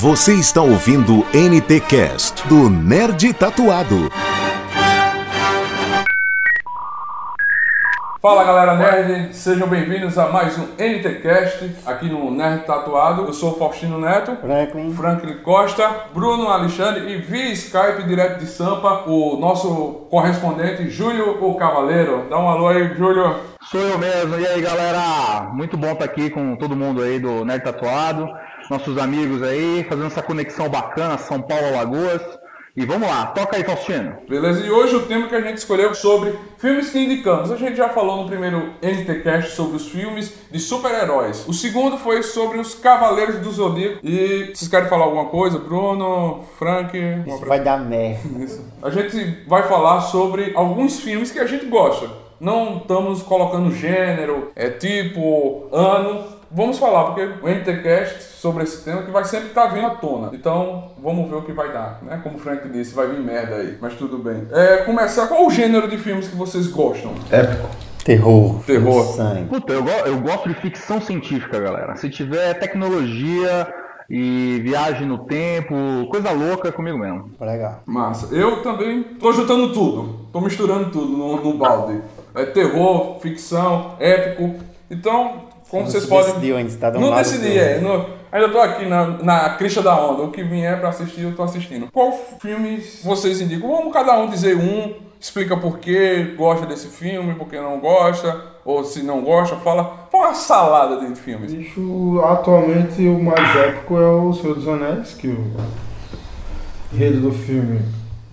Você está ouvindo NT Cast do Nerd Tatuado. Fala galera nerd, sejam bem-vindos a mais um NTcast aqui no Nerd Tatuado. Eu sou o Faustino Neto, Franklin. Franklin Costa, Bruno Alexandre e via Skype direto de Sampa, o nosso correspondente Júlio o Cavaleiro. Dá um alô aí, Júlio. Sou eu mesmo. E aí, galera? Muito bom estar aqui com todo mundo aí do Nerd Tatuado, nossos amigos aí, fazendo essa conexão bacana, São Paulo, Alagoas. E vamos lá, toca aí, Faustino. Beleza? E hoje o tema que a gente escolheu é sobre filmes que indicamos. A gente já falou no primeiro NTcast sobre os filmes de super-heróis. O segundo foi sobre os Cavaleiros do Zodíaco. E vocês querem falar alguma coisa? Bruno, Frank? Isso vai dar merda. Isso. A gente vai falar sobre alguns filmes que a gente gosta. Não estamos colocando gênero, é tipo, ano. Vamos falar, porque o NTCast sobre esse tema que vai sempre estar vindo à tona. Então, vamos ver o que vai dar, né? Como o Frank disse, vai vir merda aí, mas tudo bem. É, começar, qual o gênero de filmes que vocês gostam? Épico. Terror. Terror. Sangue. Puta, eu, go- eu gosto de ficção científica, galera. Se tiver tecnologia e viagem no tempo, coisa louca é comigo mesmo. Legal. Massa. Eu também tô juntando tudo, tô misturando tudo no, no balde. É terror, ficção, épico. Então, como Não vocês podem. decidiu ainda, tá Não decidi, é. não- ainda tô aqui na, na crista da onda. O que vier pra assistir, eu tô assistindo. Qual filme vocês indicam? Vamos cada um dizer um, explica por que gosta desse filme, por que não gosta, ou se não gosta, fala. Fala uma salada de filmes. Bicho, atualmente o mais épico é o Senhor dos Anéis, que o enredo do filme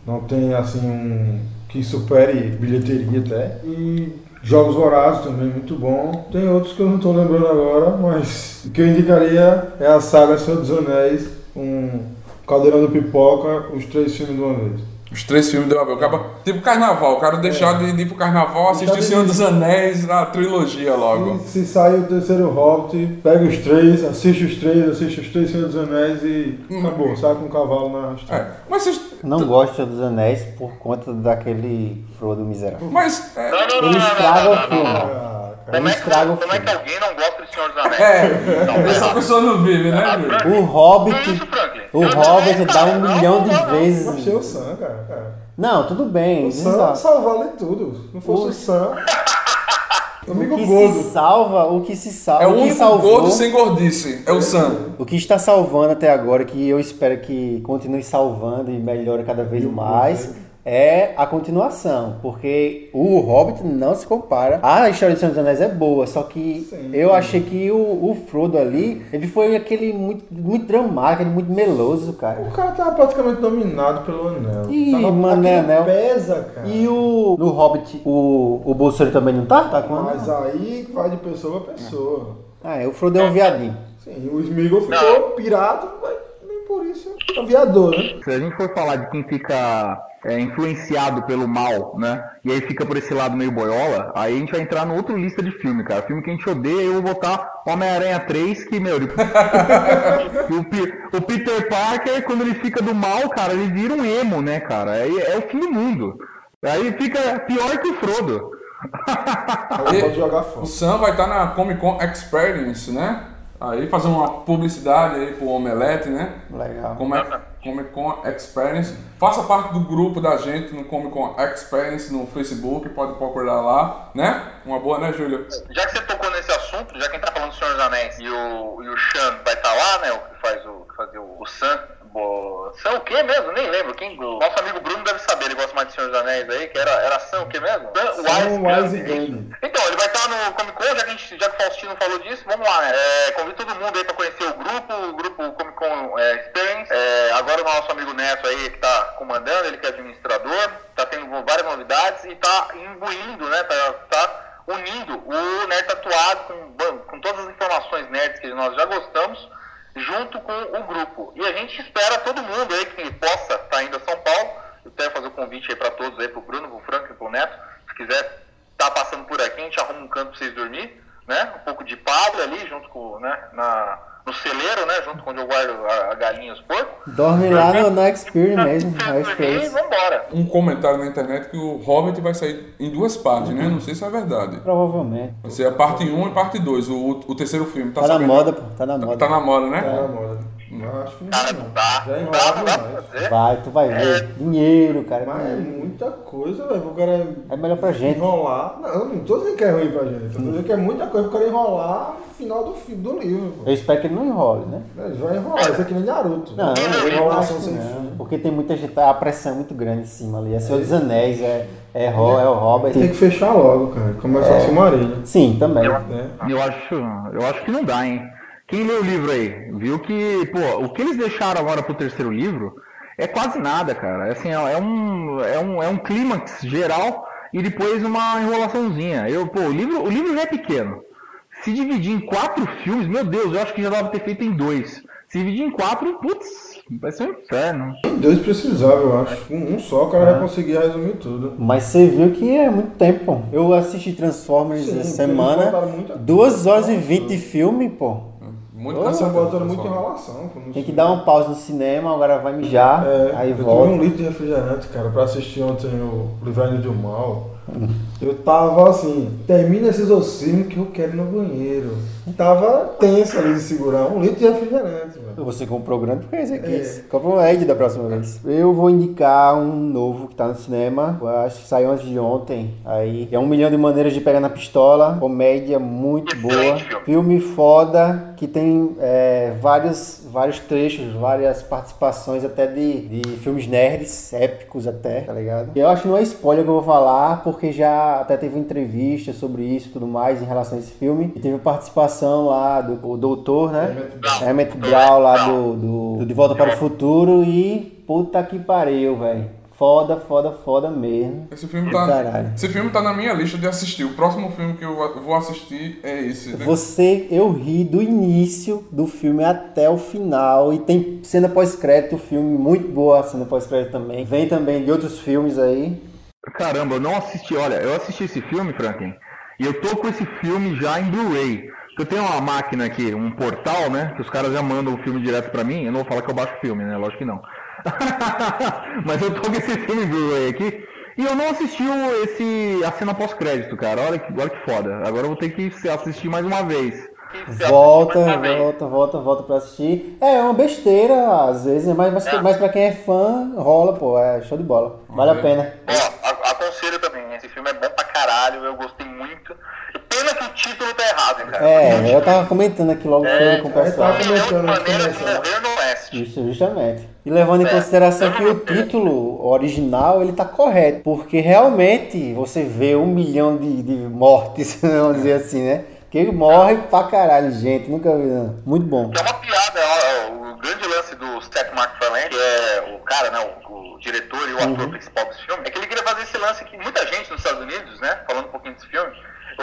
não tem assim um que supere bilheteria até. E Jogos Vorazes também muito bom. Tem outros que eu não estou lembrando agora, mas o que eu indicaria é a saga Senhor dos Anéis, um Caldeirão do Pipoca, os três filmes de uma vez. Os três filmes do Abel. Acaba, tipo carnaval, o cara deixar de, de ir pro carnaval, assistir Deixar O Senhor dos Anéis, a trilogia logo. E se sai o terceiro Hobbit, pega os três, assiste os três, assiste os três Senhor dos Anéis e acabou, sai com o cavalo na estrada. É, mas vocês. Não gosto dos anéis por conta daquele Frodo miserável. Mas. É, Não, não, não, Ele não, não, o não, filme. não, não. Como é, que, o como é que alguém não gosta de Senhor dos Anéis? é, Não, essa pessoa não vive, né, Ah, O Hobbit. isso, Franklin? O Hobbit dá um não, milhão de não, vezes. Eu achei o Sam, cara. cara. Não, tudo bem. O Sam ali tudo. Se não fosse o Sam. O Amigo que gordo. se salva, o que se salva, É o o que único salvou, gordo sem gordice. É o Sam. o que está salvando até agora, que eu espero que continue salvando e melhore cada vez mais, é a continuação, porque o Hobbit não se compara. A história de Senhor dos Anéis é boa, só que Sim. eu achei que o, o Frodo ali, ele foi aquele muito, muito dramático, ele muito meloso, cara. O cara tava praticamente dominado pelo anel. Ih, tava, mano, é anel. pesa, cara. E o no Hobbit, o, o Bolsonaro também não tá? Tá com Mas aí vai de pessoa a pessoa. Ah, é, o Frodo é um viadinho. Sim, o Smeagol ficou pirado, mas por isso é aviador, né? Se a gente for falar de quem fica é, influenciado pelo mal, né? E aí fica por esse lado meio boiola, aí a gente vai entrar no outro lista de filme, cara. Filme que a gente odeia, eu vou botar Homem-Aranha 3, que, meu, ele... o, o Peter Parker, quando ele fica do mal, cara, ele vira um emo, né, cara? Aí é o fim do mundo. Aí fica pior que o Frodo. E- O. Sam vai estar na Comic Con Experience, né? Aí fazer uma publicidade aí pro Omelete, né? Legal. Comic, Comic Con Experience. Faça parte do grupo da gente no Comic Con Experience no Facebook, pode procurar lá, né? Uma boa, né, Júlio? Já que você tocou nesse assunto, já que a gente tá falando do Senhor dos Anéis e o, e o Sean vai estar lá, né? O que faz o, que fazia o, o Sam. Bo... Sam o quê mesmo? Nem lembro. Quem, nosso amigo Bruno deve saber, ele gosta mais de Senhor dos Anéis aí, que era, era Sam o quê mesmo? Sam Sam Wise Gandhi. Então, ele vai estar no Comic Con, já que, a gente, já que o Faustino falou disso, vamos lá, né? É, convido todo mundo aí pra conhecer o grupo, o grupo Comic Con é, Experience. É, agora o nosso amigo Neto aí que tá comandando, ele que é administrador, tá tendo várias novidades e tá imbuindo, né? Tá, tá unindo o Nerd Tatuado com, com todas as informações nerds que nós já gostamos, junto com o grupo. E a gente espera todo mundo aí que possa estar indo a São Paulo. Eu quero fazer o convite aí para todos aí, pro Bruno, pro Frank e pro Neto. Se quiser estar passando por aqui, a gente arruma um canto para vocês dormir, né? Um pouco de palha ali, junto com, né? Na, no celeiro, né? Junto com onde eu guardo a, a galinha e os porcos. Dorme lá no, na Experience mesmo, e vambora. Um comentário na internet que o Hobbit vai sair em duas partes, né? Não sei se é verdade. Provavelmente. Vai ser a parte 1 e parte 2, o, o terceiro filme. Tá, Tá na moda, pô. Tá na Tá, moda. tá na moda, né? Tá na moda. Eu acho que não Cara, vai, não dá. Já é Não dá, não dá fazer. Vai, tu vai ver. Dinheiro, cara. Mas é muita coisa, velho. O cara É melhor pra gente. enrolar. Não, não tô dizendo que é ruim pra gente. Tô dizendo que é muita coisa pro cara enrolar no final do, do livro. Pô. Eu espero que ele não enrole, né? Ele vai enrolar. Isso aqui nem Naruto. Não, Tem eu enrolação sem não, fim. porque tem muita gente, a pressão é muito grande em cima ali. É Senhor dos Anéis, é, é, Ro, é o Robert. Tem que fechar logo, cara. Começar É. a Silmarillion. Sim, também. Né? Eu acho, eu acho que não dá, hein? Quem leu o livro aí, viu que, pô, o que eles deixaram agora pro terceiro livro é quase nada, cara. É Assim, é um, é um, é um clímax geral e depois uma enrolaçãozinha. Eu, pô, o livro, o livro já é pequeno. Se dividir em quatro filmes, meu Deus, eu acho que já dava pra ter feito em dois. Se dividir em quatro, putz, vai ser um inferno. Dois precisava, eu acho. Com um só o cara vai conseguir resumir tudo. Mas você viu que é muito tempo. pô. Eu assisti Transformers Sim, essa semana. 2 horas e 20 de filme, pô. Muito estão cansativo, botando muita enrolação. pô, Tem que dar uma pausa no cinema, agora vai mijar, É, aí eu tomei um volta. litro de refrigerante, cara, pra assistir ontem o Livraine do Mal. Eu tava assim, termina esse exorcismo que eu quero ir no banheiro. Tava tenso ali de segurar um litro de refrigerante, velho. Você comprou grande porque é esse aqui. É. Compra um Ed da próxima vez. Eu vou indicar um novo que tá no cinema. Eu acho que saiu antes de ontem. Aí é um milhão de maneiras de pegar na pistola. Comédia muito boa. Filme foda que tem é, vários, vários trechos, várias participações até de, de filmes nerds, épicos até, tá ligado? Eu acho que não é spoiler que eu vou falar, porque já até teve entrevista sobre isso e tudo mais em relação a esse filme. E teve participação lá do doutor, né? Emmett Brown lá do, do, do De Volta para o Futuro e puta que pariu, velho. Foda, foda, foda mesmo. Esse filme, tá, Caralho. esse filme tá na minha lista de assistir. O próximo filme que eu vou assistir é esse. né? Você, eu ri do início do filme até o final e tem cena pós-crédito, o filme muito boa, a cena pós-crédito também. Vem também de outros filmes aí. Caramba, eu não assisti. Olha, eu assisti esse filme, Franklin, e eu tô com esse filme já em Blu-ray. Eu tenho uma máquina aqui, um portal, né? Que os caras já mandam o filme direto pra mim. Eu não vou falar que eu baixo o filme, né? Lógico que não. Mas eu tô com esse filme Blu-ray aqui. E eu não assisti o- esse, a cena pós-crédito, cara. Olha que, olha que foda. Agora eu vou ter que assistir mais uma vez. Volta, vez. volta, volta, volta pra assistir. É uma besteira, às vezes, mas, mas, É. mas pra quem é fã, rola, pô, é show de bola. Vale a Ok. pena. Ó, a- aconselho também. Esse filme é bom pra caralho, eu gostei muito. Pena que o título tá errado, hein, cara. É, eu tava comentando aqui logo É, com o pessoal. tá Milhão de comentando de morrer no Oeste. Isso, justamente. E levando em consideração que o título original ele tá correto, porque realmente você vê um milhão de, de mortes, vamos dizer assim, né? Que morre pra caralho, gente, nunca vi, não. Muito bom. É uma piada, ó, o grande lance do Seth MacFarlane, que é o cara, né, o, o diretor e o Uhum. ator principal desse filme, é que ele queria fazer esse lance que muita gente nos Estados Unidos, né, falando um pouquinho desse filme,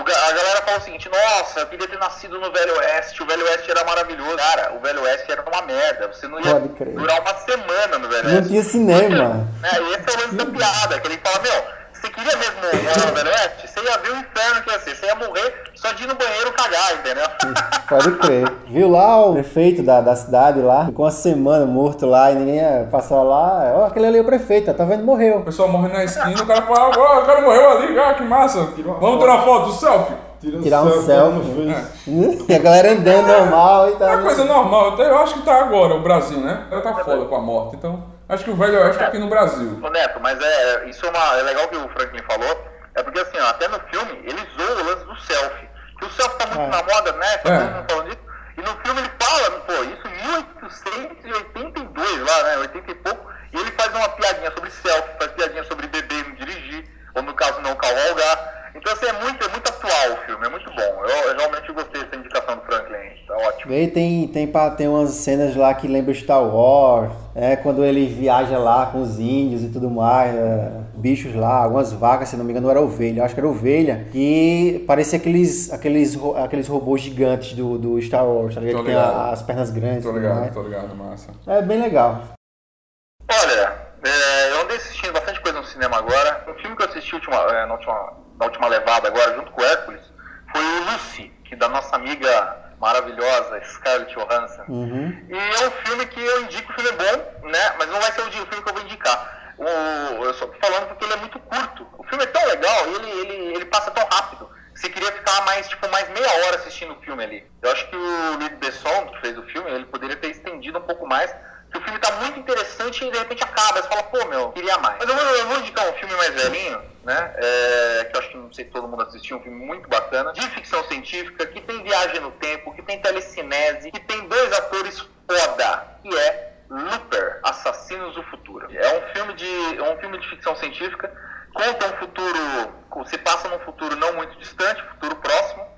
a galera fala o seguinte, nossa, eu queria ter nascido no Velho Oeste, o Velho Oeste era maravilhoso. Cara, o Velho Oeste era uma merda, você não ia durar uma semana no Velho Não Oeste. tinha cinema. É, esse é o lance da piada, que ele fala, meu, você queria mesmo morar no Velho Oeste? Você ia ver o inferno que ia ser, você ia morrer só de ir no banheiro cagar, entendeu? Pode crer. Viu lá o prefeito da, da cidade lá? Ficou uma semana morto lá e ninguém ia passar lá. Ó, aquele ali é o prefeito, tá vendo? Morreu. O pessoal morre na esquina, o cara fala, ó, o cara morreu ali, ah, que massa. Vamos tirar foto do selfie? Tira Tirar um selfie. no Face. E a galera andando normal e É tá. uma coisa normal, eu acho que tá agora, o Brasil, né? Ela tá foda com a morte, então acho que o Velho Oeste tá aqui no Brasil. Ô Neto, mas é, isso é, uma, é legal que o Franklin falou, é porque assim, ó, até no filme ele zoa o lance do selfie. Que o selfie tá muito É. na moda, né? Tá É. todo mundo falando disso. E no filme ele fala, pô, isso em 1882 lá, né? 80 e pouco. E ele faz uma piadinha sobre selfie, faz piadinha sobre beber e não dirigir, ou no caso não cavalgar. Então assim, é muito, é muito atual o filme, é muito bom. Eu, eu realmente gostei dessa indicação do Franklin, tá ótimo. E tem, tem, tem umas cenas lá que lembram Star Wars, é, quando ele viaja lá com os índios e tudo mais, é, bichos lá, algumas vacas, se não me engano, era ovelha, eu acho que era ovelha, e parecia aqueles, aqueles, aqueles robôs gigantes do, do Star Wars, tá ligado? Tô Que tem a- as pernas grandes Tô tudo ligado, mais. tô ligado, massa. É bem legal. Olha, é, eu andei assistindo bastante coisa no cinema agora. Um filme que eu assisti última, é, na, última, na última levada agora, junto com o Hércules, foi o Lucy, que da nossa amiga maravilhosa Scarlett Johansson. E é um filme que eu indico, o filme é bom, né? Mas não vai ser o filme que eu vou indicar. O, eu só tô falando porque ele é muito curto. O filme é tão legal, ele, ele, ele passa tão rápido, você queria ficar mais, tipo, mais meia hora assistindo o filme ali. Eu acho que o Luiz Besson, que fez o filme, ele poderia ter estendido um pouco mais, que o filme tá muito interessante e de repente acaba. Você fala, pô, meu, queria mais. Mas eu vou, eu vou indicar um filme mais velhinho, né? É, que eu acho que não sei se todo mundo assistiu, um filme muito bacana, de ficção científica, que tem viagem no tempo, que tem telecinese, que tem dois atores foda, que é Looper, Assassinos do Futuro. É um filme de, é um filme de ficção científica, conta um futuro, se passa num futuro não muito distante, futuro próximo,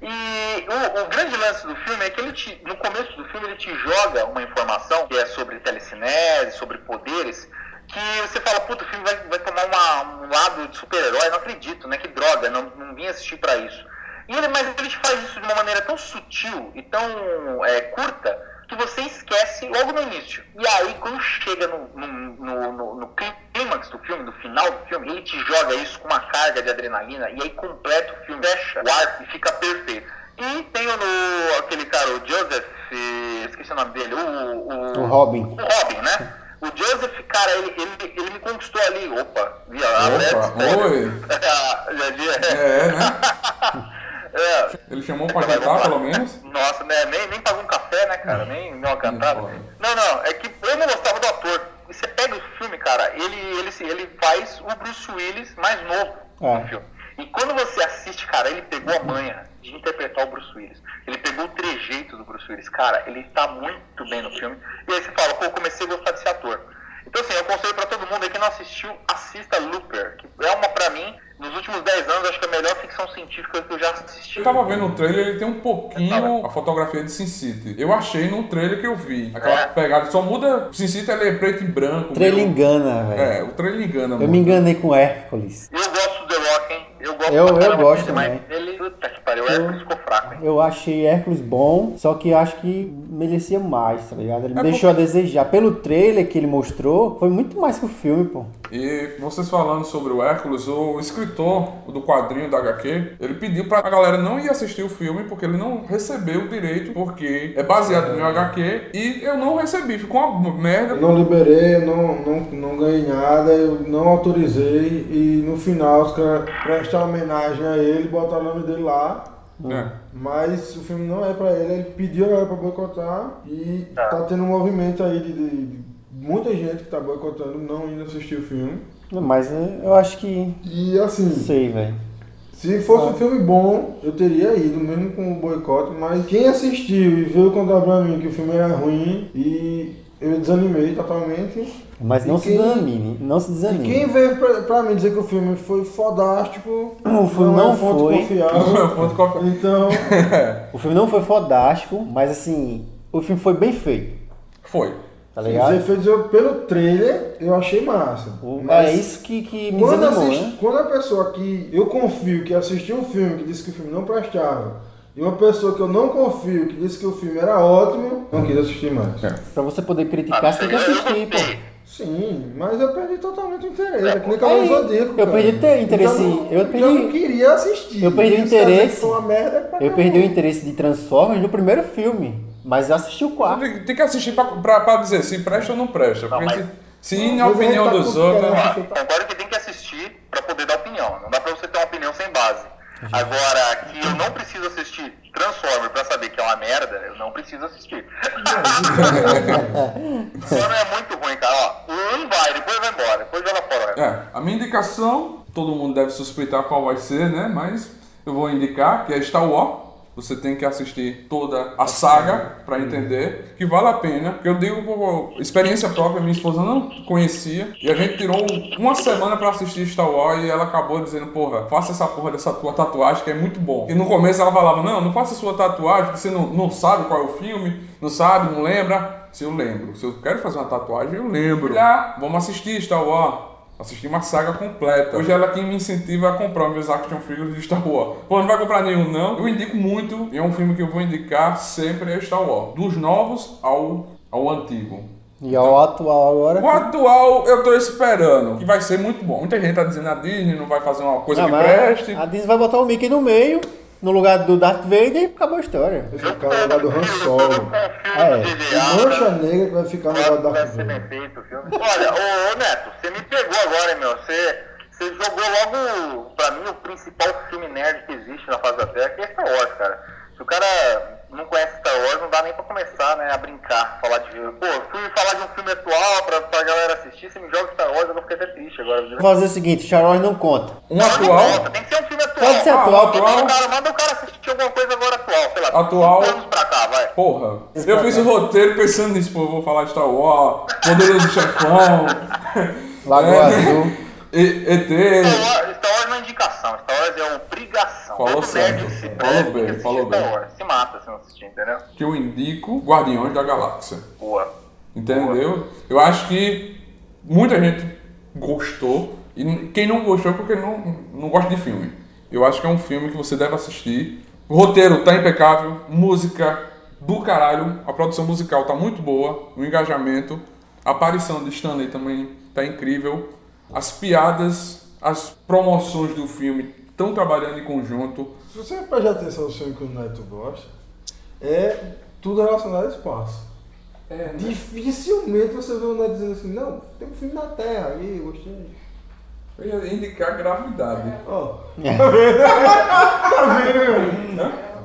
e o, o, grande lance do filme é que ele te, no começo do filme ele te joga uma informação que é sobre telecinese, sobre poderes, que você fala, puta, o filme vai, vai tomar uma, um lado de super-herói, não acredito, né? Que droga, não, não vim assistir para isso. E ele, mas ele te faz isso de uma maneira tão sutil e tão é, curta que você esquece logo no início. E aí, quando chega no, no, no, no, no clímax do filme, no final do filme, ele te joga isso com uma carga de adrenalina e aí completa o filme, fecha o arco e fica perfeito. E tem o, aquele cara, o Joseph, esqueci o nome dele, o, o, O Robin. o Robin, né? O Joseph, cara, ele, ele, ele me conquistou ali. Opa, via Opa, oi. Já vi, É, né? é. Ele chamou pra jantar, pelo menos? Nossa, né? Nem, nem pagou um café, né, cara? Nem, nem uma cantada. Não, não, é que eu não gostava do ator. E você pega o filme, cara, ele, ele, ele faz o Bruce Willis mais novo É. no filme. E quando você assiste, cara, ele pegou a manha de interpretar o Bruce Willis. Ele pegou o trejeito do Bruce Willis. Cara, ele tá muito bem no filme. E aí você fala, pô, eu comecei a gostar desse ator. Então, assim, eu aconselho pra todo mundo aí que não assistiu, assista Looper, que é uma, pra mim, nos últimos 10 anos, acho que é a melhor ficção científica que eu já assisti. Eu tava vendo o trailer, ele tem um pouquinho a fotografia de Sin City. Eu achei no trailer que eu vi. Aquela É. pegada, só muda. Sin City ele é preto e branco. O trailer engana, velho. É, o trailer engana Eu muito. me enganei com Hércules. Eu gosto do The Rock, hein? Eu gosto Eu- eu gosto também. Eu achei Hércules bom, só que acho que merecia mais, tá ligado? Ele me É deixou a desejar. Pelo trailer que ele mostrou, foi muito mais que o filme, pô. E vocês falando sobre o Hércules, o escritor do quadrinho da HQ, ele pediu pra galera não ir assistir o filme porque ele não recebeu o direito, porque é baseado no HQ e eu não recebi. Ficou uma merda. Eu não liberei, eu não, não, não ganhei nada, eu não autorizei e no final os caras prestam homenagem a ele, botaram o nome dele lá. É. Mas o filme não é pra ele, ele pediu a galera pra boicotar e tá tendo um movimento aí de, de- de muita gente que tá boicotando, não indo assistir o filme. Mas é, eu acho que. E assim, sei, velho. se fosse um filme bom, eu teria ido, mesmo com o boicote, mas quem assistiu e veio contar pra mim que o filme era ruim e eu desanimei totalmente. Mas não E se quem- desanime, não se E desanime. quem veio pra, pra mim dizer que o filme foi fodástico, O filme não é fonte foi. confiável. Qual- Então, O filme não foi fodástico, mas assim, o filme foi bem feito, Foi. tá os ligado? efeitos eu, pelo trailer eu achei massa. O- Mas é isso que, que me quando, desanimou, assisti- né? quando a pessoa que eu confio que assistiu um filme que disse que o filme não prestava, e uma pessoa que eu não confio que disse que o filme era ótimo, não quis assistir mais. É. Pra você poder criticar, você tem que assistir, pô. Sim, mas eu perdi totalmente o interesse. É que nem Cavaleiro Aí, Zodíaco. eu cara. perdi o interesse- Eu, não, eu perdi- eu não queria assistir. eu perdi o interesse. uma merda Eu caramba. perdi o interesse de Transformers no primeiro filme, mas eu assisti o quarto. Tem, tem que assistir pra, pra, pra dizer se presta ou não presta. Porque mas- se, se na opinião tá dos outros. Ó, Concordo que tem que assistir pra poder dar opinião. Não dá pra você ter uma opinião sem base. Agora, que eu não preciso assistir Transformer pra saber que é uma merda, eu não preciso assistir. Transformer é muito ruim, cara. Ó, o um vai, depois vai embora, depois joga fora. É, a minha indicação, todo mundo deve suspeitar qual vai ser, né? Mas eu vou indicar que é Star Wars. Você tem que assistir toda a saga pra entender que vale a pena. Eu digo por experiência própria, minha esposa não conhecia. E a gente tirou uma semana pra assistir Star Wars e ela acabou dizendo, porra, faça essa porra dessa tua tatuagem que é muito bom. E no começo ela falava, não, não faça sua tatuagem porque você não, não sabe qual é o filme, não sabe, não lembra. Se eu lembro, se eu quero fazer uma tatuagem, eu lembro. Ah, vamos assistir Star Wars. Assisti uma saga completa. Hoje ela quem me incentiva a comprar meus action figures de Star Wars. Pô, não vai comprar nenhum não. Eu indico muito. E é um filme que eu vou indicar sempre é Star Wars. Dos novos ao, ao antigo. E ao atual agora. O atual eu tô esperando. Que vai ser muito bom. Muita gente tá dizendo a Disney não vai fazer uma coisa Ah, que preste. a Disney vai botar o Mickey no meio, no lugar do Darth Vader e acabou a história. Vai ficar no lugar do Han Solo. É. Mancha Negra vai ficar no lugar do Darth Vader. Olha, ô, ô, Neto, você me pegou agora, hein, meu. Você, você jogou logo, pra mim, o principal filme nerd que existe na face da Terra, que é Star Wars, cara. Se o cara não conhece Star Wars, não dá nem pra começar, né, a brincar, falar de... Pô, eu fui falar de um filme atual pra, pra galera assistir, você me joga Star Wars, eu vou ficar até triste agora, viu? Vou fazer o seguinte, Star Wars não conta. Um Não, não atual. conta, tem que ser um filme atual. Pode ser Ah, atual, manda atual. cara- Manda o cara assistir alguma coisa agora atual, sei lá. Atual. anos pra cá, vai. Porra, eu fiz o roteiro pensando nisso, pô, eu vou falar de Star Wars, Poderoso Chefão, Lagoa É. Azul. E- ET. Star Wars, Star não é indicação, Star Wars é obrigação. Falou certo. Falou bem, falou Star bem. Wars. Se mata se não assistir, entendeu? que eu indico Guardiões da Galáxia. Boa. Entendeu? Eu acho que muita gente gostou. E quem não gostou é porque não, não gosta de filme. Eu acho que é um filme que você deve assistir. O roteiro tá impecável, música do caralho, a produção musical tá muito boa, o engajamento, a aparição de Stanley também tá incrível. As piadas, as promoções do filme estão trabalhando em conjunto. Se você prestar atenção no filme que o Neto gosta, é tudo relacionado ao espaço. É, Dificilmente você vê o Neto dizendo assim, não, tem um filme na Terra aí, gostei. eu ia indicar gravidade. Ó,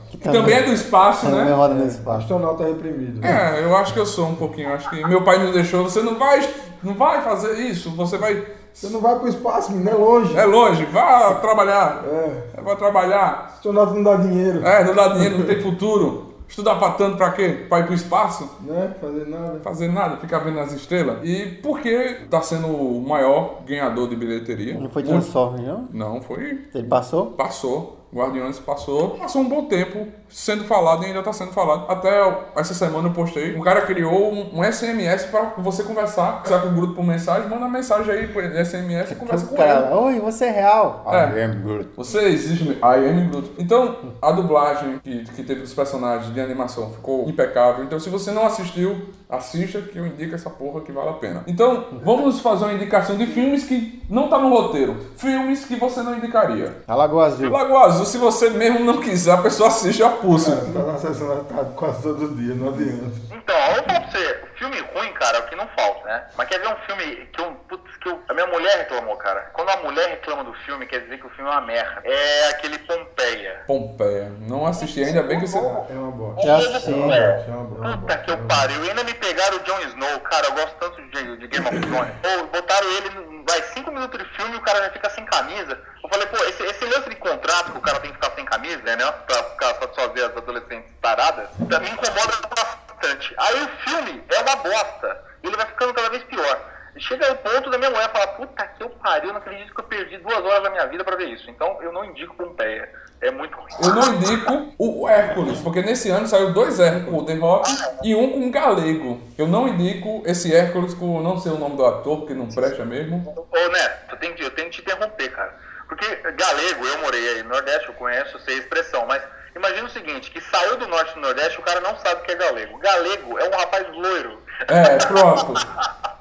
Que também é do espaço, Também né? roda no espaço. astronauta reprimido. É, eu acho que eu sou um pouquinho. Acho que meu pai não deixou. Você não vai, não vai fazer isso. Você vai. Você não vai pro espaço, menino, é longe. É longe. Vá trabalhar. É, Vai trabalhar. astronauta não dá dinheiro, É, não dá dinheiro, não tem futuro. Estudar pra tanto pra quê? Pra ir pro espaço? né? Fazer nada. Fazer nada, ficar vendo as estrelas. E porque tá sendo o maior ganhador de bilheteria. Não foi Muito- Transformers, não? Não, foi. Ele passou? Passou. Guardiões passou. Passou um bom tempo sendo falado e ainda tá sendo falado. Até essa semana eu postei. Um cara criou um, um SMS pra você conversar. Conversar com o grupo por mensagem. Manda mensagem aí por SMS e conversa com cara, ele. oi, você é real. É. I am Groot. Você existe. I am Groot. Então, a dublagem que, que teve dos personagens de animação ficou impecável. Então, se você não assistiu, assista que eu indico essa porra que vale a pena. Então, vamos fazer uma indicação de filmes que não tá no roteiro. Filmes que você não indicaria. A Lagoa Azul. Lagoa Azul, se você mesmo não quiser, a pessoa assiste a pulso. Tá na sessão da tarde quase todo dia, não adianta. Então, eu vou falar pra você, filme ruim, cara, é o que não falta, né? Mas quer ver um filme que eu, putz, que eu, a minha mulher reclamou, cara. Quando a mulher reclama do filme, quer dizer que o filme é uma merda. É aquele Pompeia. Pompeia. Não assisti, ainda bem que você. É uma bosta. Já assisti. É uma bosta, é uma bosta. Puta que eu pariu. E ainda me pegaram o Jon Snow, cara. Eu gosto tanto de, de Game of Thrones. Pô, botaram ele, vai, cinco minutos de filme e o cara já fica sem camisa. Eu falei, pô, esse, esse lance de contrato que o cara tem que ficar sem camisa, né? Pra ficar satisfazer as adolescentes taradas, pra mim incomoda bastante. Aí o filme é uma bosta. Ele vai ficando cada vez pior. Chega ao ponto da minha mulher falar, puta que eu pariu, não acredito que eu perdi duas horas da minha vida pra ver isso. Então eu não indico Pompeia. É muito ruim. Eu não indico o Hércules, porque nesse ano saiu dois Hércules, o The Rock e um com galego. Eu não indico esse Hércules com não sei o nome do ator, porque não presta mesmo. Ô, Neto, eu tenho, que, eu tenho que te interromper, cara. Porque galego, eu morei aí no Nordeste, eu conheço, sei a expressão, mas imagina o seguinte, que saiu do Norte e do Nordeste, o cara não sabe o que é galego. Galego é um rapaz loiro. É, pronto.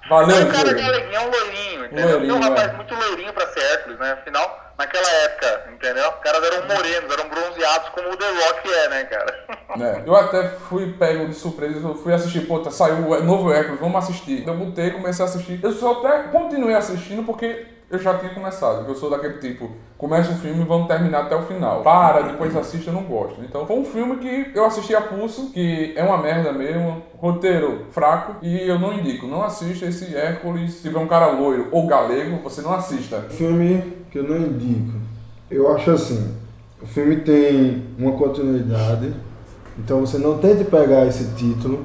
Valeu, é um cara Diego. galeguinho, é um loirinho, entendeu? Loirinho, é um rapaz é. muito loirinho pra ser Hércules, né? Afinal, naquela época, entendeu? Os caras eram morenos, eram bronzeados como o The Rock é, né, cara? É, eu até fui pego de surpresa, eu fui assistir, pô, tá, saiu o novo Hércules, vamos assistir. Eu botei, comecei a assistir. Eu só até continuei assistindo porque eu já tinha começado. Eu sou daquele tipo, começa um filme e vamos terminar até o final. Para, depois assiste, eu não gosto. Então foi um filme que eu assisti a pulso, que é uma merda mesmo, roteiro fraco, e eu não indico. Não assista esse Hércules. Se tiver um cara loiro ou galego, você não assista. Filme que eu não indico. Eu acho assim, o filme tem uma continuidade, então você não tente pegar esse título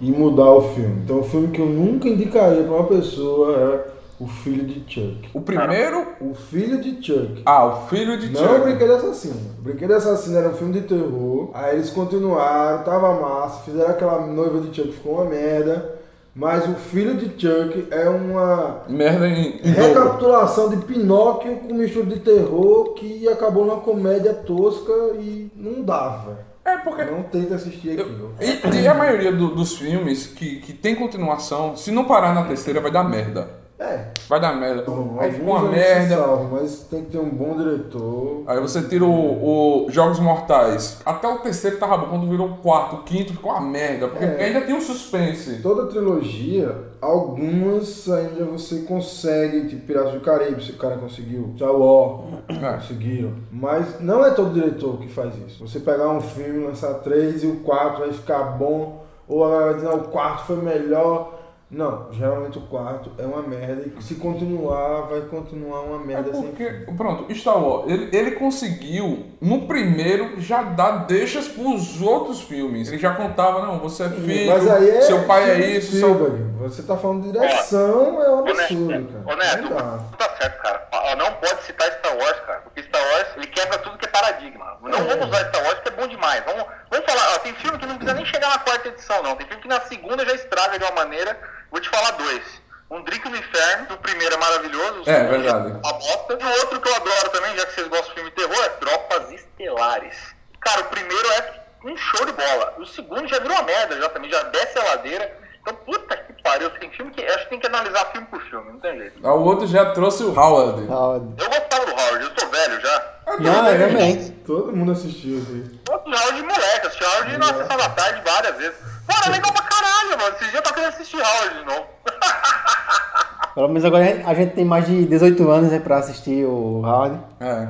e mudar o filme. Então o filme que eu nunca indicaria para uma pessoa é O Filho de Chuck. O primeiro. O Filho de Chuck. Ah, o filho de Não é o Chuck. Brinquedo Assassino. O Brinquedo Assassino era um filme de terror. Aí eles continuaram, tava massa, fizeram aquela noiva de Chuck, ficou uma merda. Mas o filho de Chuck é uma Merda em, recapitulação de Pinóquio com mistura de terror que acabou numa comédia tosca e não dava. É porque Não tenta assistir aquilo. E, e a maioria do- dos filmes que, que tem continuação, se não parar na terceira, vai dar merda. É. Vai dar merda. Fica uma merda. mas tem que ter um bom diretor. Aí você tira o, o Jogos Mortais. Até o terceiro tava bom, quando virou o quarto, o quinto ficou uma merda. Porque É. ainda tem um suspense. Toda trilogia, algumas ainda você consegue, tipo Piratas do Caribe, se o cara conseguiu. Star Wars, É. conseguiram. Mas não é todo diretor que faz isso. Você pegar um filme, lançar três e o quarto vai ficar bom, ou a galera vai dizer, não, o quarto foi melhor. Não, geralmente o quarto é uma merda e se continuar, vai continuar uma É merda sem porque, fim. pronto, Star Wars, ele, ele conseguiu, no primeiro, já dar deixas pros outros filmes. Ele já contava, não, você é filho, Mas aí é seu pai é isso, seu... Você tá falando de direção, é um absurdo, cara. Ô Neto, tá certo, cara. Não pode citar Star Wars, cara. Porque Star Wars, ele quebra tudo que é paradigma. Não vamos usar Star Wars, que é bom demais. Vamos, vamos falar, ó, tem filme que não precisa nem chegar na quarta edição, não. Tem filme que na segunda já estraga de uma maneira. Vou te falar dois. Um Drink no Inferno, que o primeiro é maravilhoso. o É, verdade. é Uma bosta. E o outro que eu adoro também, já que vocês gostam de filme de terror, é Tropas Estelares. Cara, o primeiro é um show de bola. O segundo já virou uma merda, já também, já desce a ladeira. Então, puta que pariu. Tem filme que. Acho que tem que analisar filme por filme, não tem jeito. Ah, O outro já trouxe o Howard. Howard. Eu gostava do Howard, eu sou velho já. Não, eu também. Todo mundo assistiu. Eu assisti Howard de moleque, assisti Howard na sessão da tarde várias vezes. Cara, é legal pra caralho, mano. Esses dias eu tô querendo assistir Howard de novo. Pelo menos agora a gente- tem mais de 18 anos né, pra assistir o Howard. É.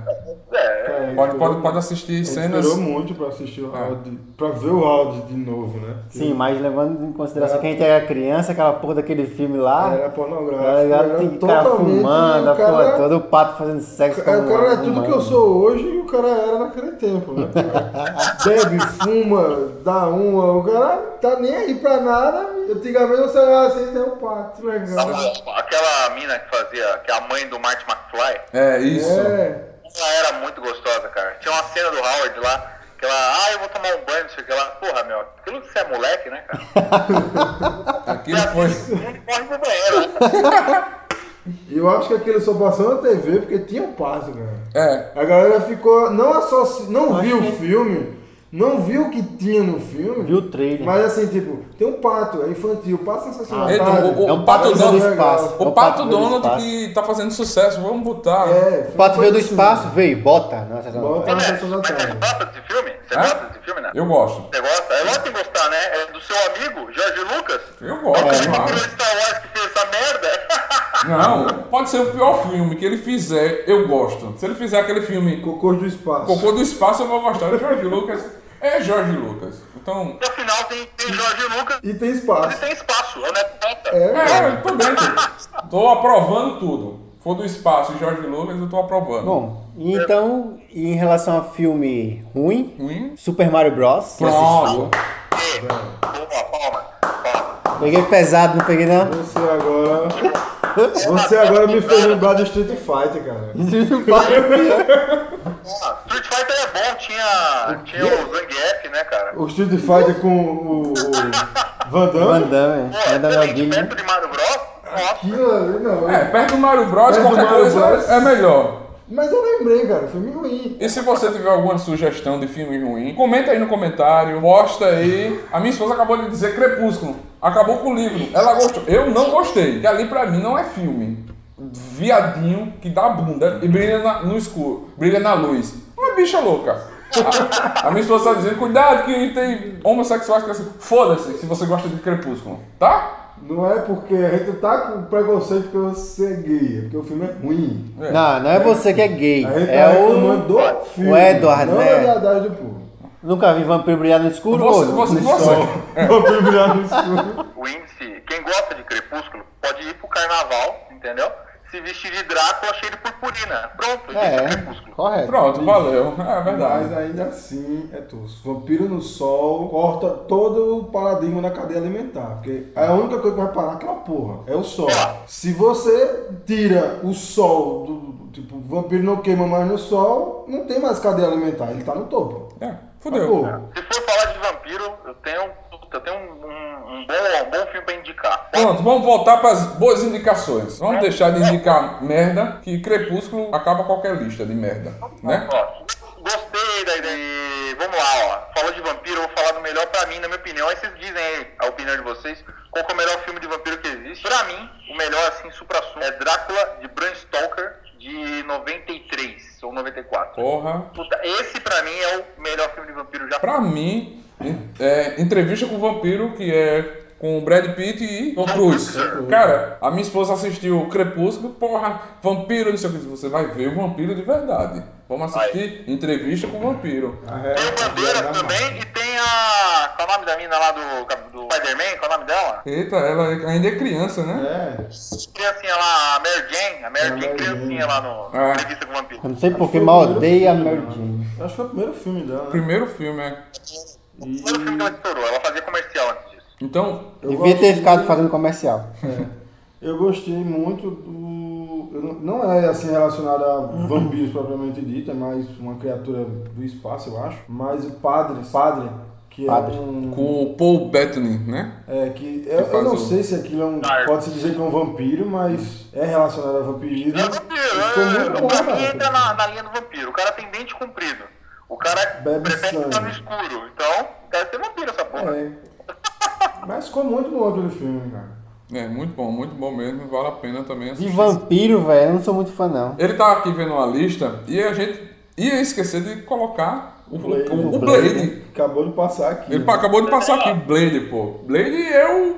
É, Cara, Pode, esperou- pode, pode assistir ele cenas. esperou muito pra assistir o Howard, pra ver o Howard de novo, né? Sim, mas levando em consideração que a gente era criança, aquela porra daquele filme lá. Era pornográfico. Tá ligado? era Tem cara totalmente- fumando, a o cara- porra toda, o pato fazendo sexo É, o cara é tudo humano. que eu sou hoje e o cara era naquele tempo, né? Bebe, fuma, dá uma, o cara tá nem aí pra nada. Antigamente você olhava assim, tem um pato, legal. Aquela- Aquela mina que fazia, que é a mãe do Marty McFly, É, isso. É, ela era muito gostosa, cara. Tinha uma cena do Howard lá, que ela, ah, eu vou tomar um banho, não sei o que lá. Porra, meu, aquilo que você é moleque, né, cara? Aquilo foi. Corre pro banheiro, né? eu acho que aquele só passou na TV porque tinha um pato, cara. É. A galera ficou, não associ... não viu o filme, não viu o que tinha no filme. Viu o trailer. Mas assim, tipo, tem um pato, é infantil, pato sensacional. Eita, o- o- É um Pato do espaço. É O um Pato Donald que tá fazendo sucesso, vamos botar. É, O pato veio do espaço, veio, bota da Bota tarde. na sessão da Mas você tarde. gosta desse filme? Você Hã? gosta desse filme, né? Eu gosto. Você gosta? É lógico que gostar, né? É do seu amigo, Jorge Lucas. Eu gosto, É o criou Star Wars que fez essa merda. Não, pode ser o pior filme que ele fizer, eu gosto. Se ele fizer aquele filme Cocô do espaço. Cocô do Espaço, eu vou gostar. É Jorge Lucas. É Jorge Lucas. Então. E afinal tem, tem Jorge Lucas E tem e espaço. tem espaço. É o Neto Penta. É, É, tô dentro. Tô aprovando tudo. For do espaço e Jorge Lucas, eu tô aprovando. Bom, e então, em relação a filme ruim, Ruim? Super Mario Bros. Pronto. E, boa, palma, palma. Peguei pesado, não peguei não. Você agora. Você agora me fez lembrar do Street Fighter, cara. Ah, Street Fighter é bom, tinha, tinha o Zangief, né, cara? O Street Fighter com o, o Van Damme. Van Damme, Pô, Van Damme é o perto de Mario Bros. Nossa, Aquilo ali, não. É, perto do Mario Bros, Perto qualquer Mario coisa Bros. é melhor. Mas eu lembrei, cara. Filme ruim. E se você tiver alguma sugestão de filme ruim, comenta aí no comentário, posta aí. A minha esposa acabou de dizer Crepúsculo. Acabou com o livro. Ela gostou. Eu não gostei. Que ali pra mim não é filme. Viadinho que dá bunda e brilha na- no escuro, brilha na luz. Uma bicha louca. A, a minha esposa tá dizendo, cuidado que tem homossexuais que assim, foda-se se você gosta de Crepúsculo, tá? Não é porque a gente tá com preconceito que você é gay, é porque o filme é ruim. Não, não é você que é gay. Tá É reclamando o. do filme. o Edward, não né? da verdade do povo. Nunca vi vampiro brilhar no escuro? Você, ou você, no você. sol? Vamos brilhar no escuro. o índice, quem gosta de Crepúsculo pode ir pro carnaval, entendeu? Se vestir de Drácula cheio de purpurina. Pronto, isso é É, correto. Pronto, valeu. É verdade. Mas ainda assim é tosco. Vampiro no sol corta todo o paradigma da cadeia alimentar. Porque a única coisa que vai parar é aquela porra. É o sol. Se você tira o sol do. Tipo, o vampiro não queima mais no sol, não tem mais cadeia alimentar. Ele tá no topo. É. Acabou. Se for falar de vampiro, eu tenho, eu tenho um, um- bom, um bom filme pra indicar. Pronto, vamos voltar para as boas indicações. Vamos deixar de indicar merda, que Crepúsculo acaba qualquer lista de merda, né? Ó, gostei da ideia. Vamos lá, ó. Falou de vampiro, eu vou falar do melhor pra mim, na minha opinião. Aí vocês dizem aí a opinião de vocês. qual que é o melhor filme de vampiro que existe? Pra mim, o melhor, assim, supra-sumo, é Drácula, de Bram Stoker, de 93 ou 94. Porra. Puta, esse pra mim é o melhor filme de vampiro já Pra mim, é, entrevista com o vampiro, que é com o Brad Pitt e Tom Cruise. Cara, a minha esposa assistiu o Crepúsculo, porra, vampiro, não sei o que. Você vai ver o vampiro de verdade. Vamos assistir entrevista com o vampiro. A Tem o Bandeira também e tem a. Qual é o nome da mina lá do, do Spider-Man? Qual é o nome dela? Eita, ela ainda é criança, né? É. Criancinha lá, a Mary Jane. A Mary A Jane, Mary criancinha lá no Ah. Entrevista com o Vampiro. Eu não sei porque, mas odeia a Mary. Jane. Acho que foi o primeiro filme dela. né? Primeiro filme, é. O primeiro filme que ela estourou, ela fazia comercial antes disso. Então, Eu Devia ter ficado de- fazendo comercial. Eu gostei muito do. não- Não é assim relacionado a vampiros propriamente dito, é mais uma criatura do espaço, eu acho. Mas o padre, padre, que Padre. é um. com o Paul Bettany, né? É, que eu, eu não o- sei se aquilo é um. Pode-se dizer que é um vampiro, mas é relacionado a vampirismo. É vampiro, Ficou muito é, bom, mim cara. entra na, na linha do vampiro. O cara tem dente comprido. O cara Bebe prefere sangue. ficar no escuro. Então, deve ser vampiro essa porra. É. Mas ficou muito bom aquele filme, cara. É, muito bom, muito bom mesmo. Vale a pena também De assistir. vampiro, velho, eu não sou muito fã, não. Ele tá aqui vendo uma lista e a gente ia esquecer de colocar o, Blade. o- o Blade. Blade. Acabou de passar aqui. Ele né? acabou de passar aqui, Blade, pô. Blade é o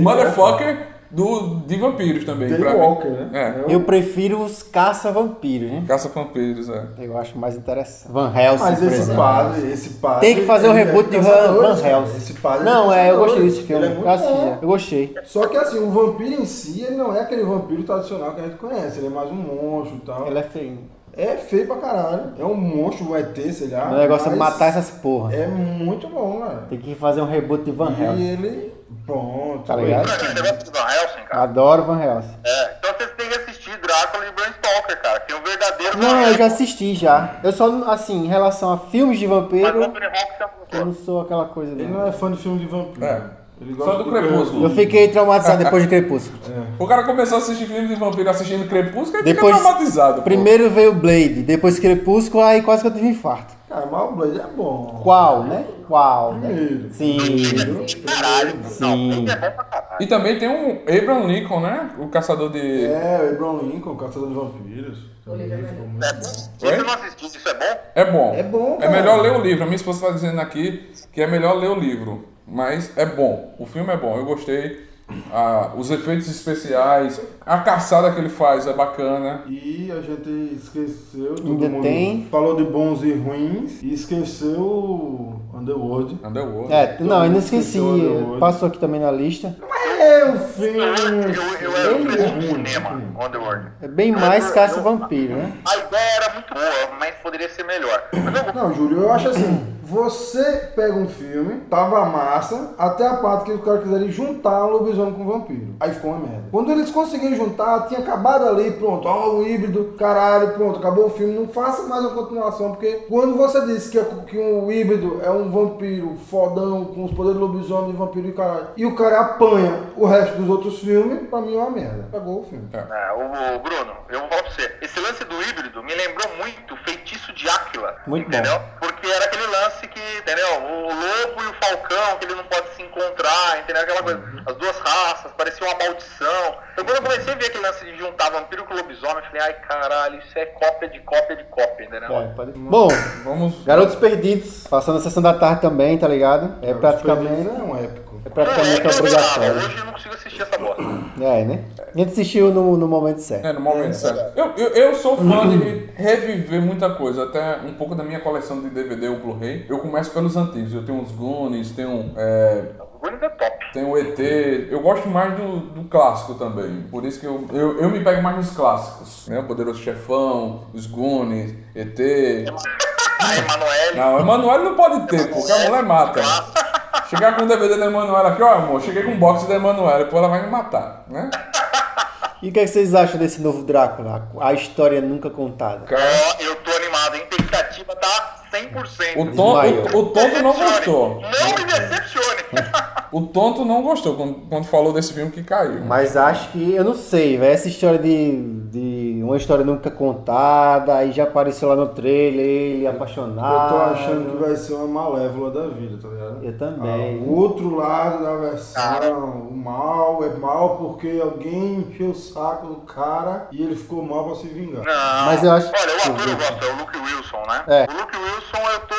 motherfucker do, de vampiros também. pra mim. Né? É. Eu prefiro os caça-vampiros, né? Caça-vampiros, é. Eu acho mais interessante. Van Helsing, Mas esse exemplo. padre, esse padre. Tem que fazer o ele é reboot de Van, Van. Helsing. Esse padre Não, de é, eu gostei desse filme. É muito eu assisti, eu gostei. Só que assim, o vampiro em si, ele não é aquele vampiro tradicional que a gente conhece. Ele é mais um monstro e tal. Ele é feio. É feio pra caralho. É um monstro, um ET, sei lá. O negócio é matar essas porra. É muito bom, cara. Tem que fazer um reboot de Van E Helsing. ele. Pronto. Tá ligado? Você gosta do Van Helsing, cara? Adoro Van Helsing. É, então vocês têm que assistir Drácula e Bram Stoker, cara. Que é o verdadeiro Van Não, eu já assisti já. Eu só, assim, em relação a filmes de vampiro, é eu um não sou aquela coisa Ele não. é fã de filme de vampiro. É. Ele Só do de Crepúsculo. Eu fiquei traumatizado depois de Crepúsculo. O cara começou a assistir filme de vampiro assistindo Crepúsculo e Depois, fica traumatizado. pô. primeiro veio Blade, depois Crepúsculo, aí quase que eu tive infarto. Cara, mas o Blade é bom. Qual, né? Qual? né? Primeiro. Sim. Caralho, não, Sim. é bom pra caralho. E também tem um Abraham Lincoln, né? O caçador de. É, o Abraham Lincoln, Caçador de Vampiros. É bom. você não assistiu, isso é bom? É bom. É bom, É melhor ler o livro. A minha esposa está dizendo aqui que é melhor ler o livro. Mas é bom. O filme é bom. Eu gostei. Ah, os efeitos especiais, a caçada que ele faz é bacana. E a gente esqueceu, todo Ainda mundo tem? falou de bons e ruins e esqueceu o Underworld. Underworld. É, não, eu não esqueci. O Underworld. Passou aqui também na lista. É um filme. Eu, eu era um ruim, de cinema, ruim. Underworld. É bem mais caça-vampiro, né? A ideia era muito boa, mas poderia ser melhor. Mas eu Não, Júlio, eu acho assim, você pega um filme, tava massa, até a parte que os caras quiserem juntar o lobisomem com o vampiro. Aí ficou uma merda. Quando eles conseguiram juntar, tinha acabado ali, pronto, ó, o híbrido, caralho, pronto, acabou o filme. Não faça mais uma continuação, porque quando você disse que, que um híbrido é um vampiro fodão, com os poderes do lobisomem, de vampiro e caralho, e o cara apanha o resto dos outros filmes, pra mim é uma merda. Acabou o filme. É, o, o Bruno, eu vou pra você. Esse lance do híbrido me lembrou muito o feitiço de Áquila. Muito entendeu? Porque era aquele lance que, entendeu? O lobo e o falcão, que ele não pode se encontrar, entendeu? Aquela coisa. As duas raças, parecia uma maldição. Então quando eu comecei a ver aquele lance de juntar vampiro com lobisomem, eu falei, ai caralho, isso é cópia de cópia de cópia, entendeu? É, pode... Bom, Vamos. Garotos Perdidos, passando a sessão da tarde também, tá ligado? É praticamente, É um épico. é praticamente é eu adorava. obrigatório. Hoje eu não consigo assistir essa bosta. É, né? A gente assistiu no, no momento certo. É, no momento certo. Eu, eu, eu sou fã de reviver muita coisa, até um pouco da minha coleção de DVD, o Blu-ray. Eu começo pelos antigos. Eu tenho uns Goonies, tenho, é, O Goonies é top. tenho o ET. Eu gosto mais do, do clássico também. Por isso que eu, eu, eu me pego mais nos clássicos. Né? O Poderoso Chefão, os Goonies, ET. A Emanuele. Não, o Emanuele não pode ter, porque a mulher mata. Chegar com o DVD da Emanuele aqui, ó amor, cheguei com um box da Emanuele, pô, ela vai me matar, né? E o que, é que vocês acham desse novo Drácula? A história nunca contada. Ó, eu tô animado, a expectativa tá 100%. O, Desmaiou. o, o tonto não gostou. Não me decepcione. O tonto não gostou quando, quando falou desse filme que caiu. Mas acho que, eu não sei, velho, essa história de, de uma história nunca contada, aí já apareceu lá no trailer, ele apaixonado. Eu tô achando que vai ser uma malévola da vida, tá ligado? Eu também. Ah, o outro lado da versão, o mal é mal porque alguém encheu o saco do cara e ele ficou mal pra se vingar. Não. Mas eu acho- Olha, o ator eu gosto, é o Luke Wilson, né? É. O Luke Wilson eu tô.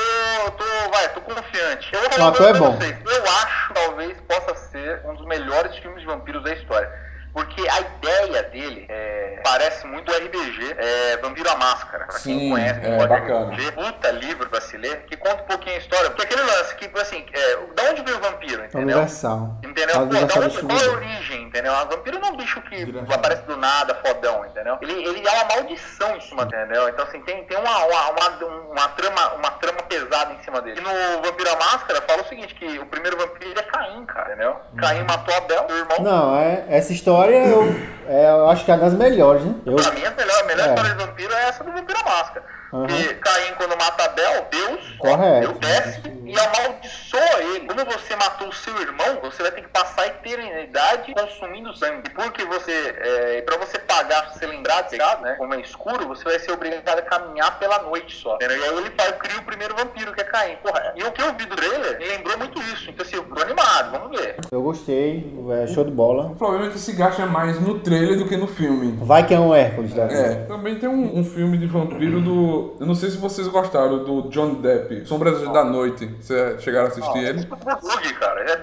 eu tô. Vai, tô confiante. Eu vou O falar ator é pra bom. vocês. Eu acho talvez possa ser um dos melhores filmes de vampiros da história. Porque a ideia dele é, parece muito o RBG, é, Vampiro à Máscara. Pra Sim, quem conhece, é, gosta de bacana. RPG, puta livro pra se ler, que conta um pouquinho a história. Porque aquele lance que, assim, é, da onde veio o vampiro, entendeu? universal. Entendeu? Pô, da onde, qual é a origem, entendeu? A vampiro não é um bicho que Direção. aparece do nada, fodão, entendeu? Ele, ele é uma maldição em cima entendeu? Então, assim, tem, tem uma, uma, uma, uma trama, uma trama pesada em cima dele. E no Vampiro à Máscara, fala o seguinte, que o primeiro vampiro é Caim, cara, entendeu? Caim matou Abel, seu irmão. Não, é, essa história eu, é, eu acho que é das melhores, né? Eu, Pra mim, a melhor, a melhor É. história de vampiro é essa do Vampiro Máscara. Porque Caim, quando mata Abel, Deus, Correto. Deus desce e amaldiçoa ele. Como você matou o seu irmão, você vai ter que passar a eternidade consumindo sangue. E porque você, é, pra você pagar, se lembrar de pecado, né? Como é escuro, você vai ser obrigado a caminhar pela noite só. entendeu? E aí ele faz, cria o primeiro vampiro, que é Caim. Porra, e o que eu vi do trailer me lembrou muito isso. Então, assim, eu tô animado, vamos ver. eu gostei, é show de bola. O problema é que se gasta mais no trailer do que no filme. Vai que é um Hércules vida. É, também tem um, um filme de vampiro do. Eu não sei se vocês gostaram, do John Depp, Sombras da Noite. Vocês chegaram a assistir ele? Bug, cara. É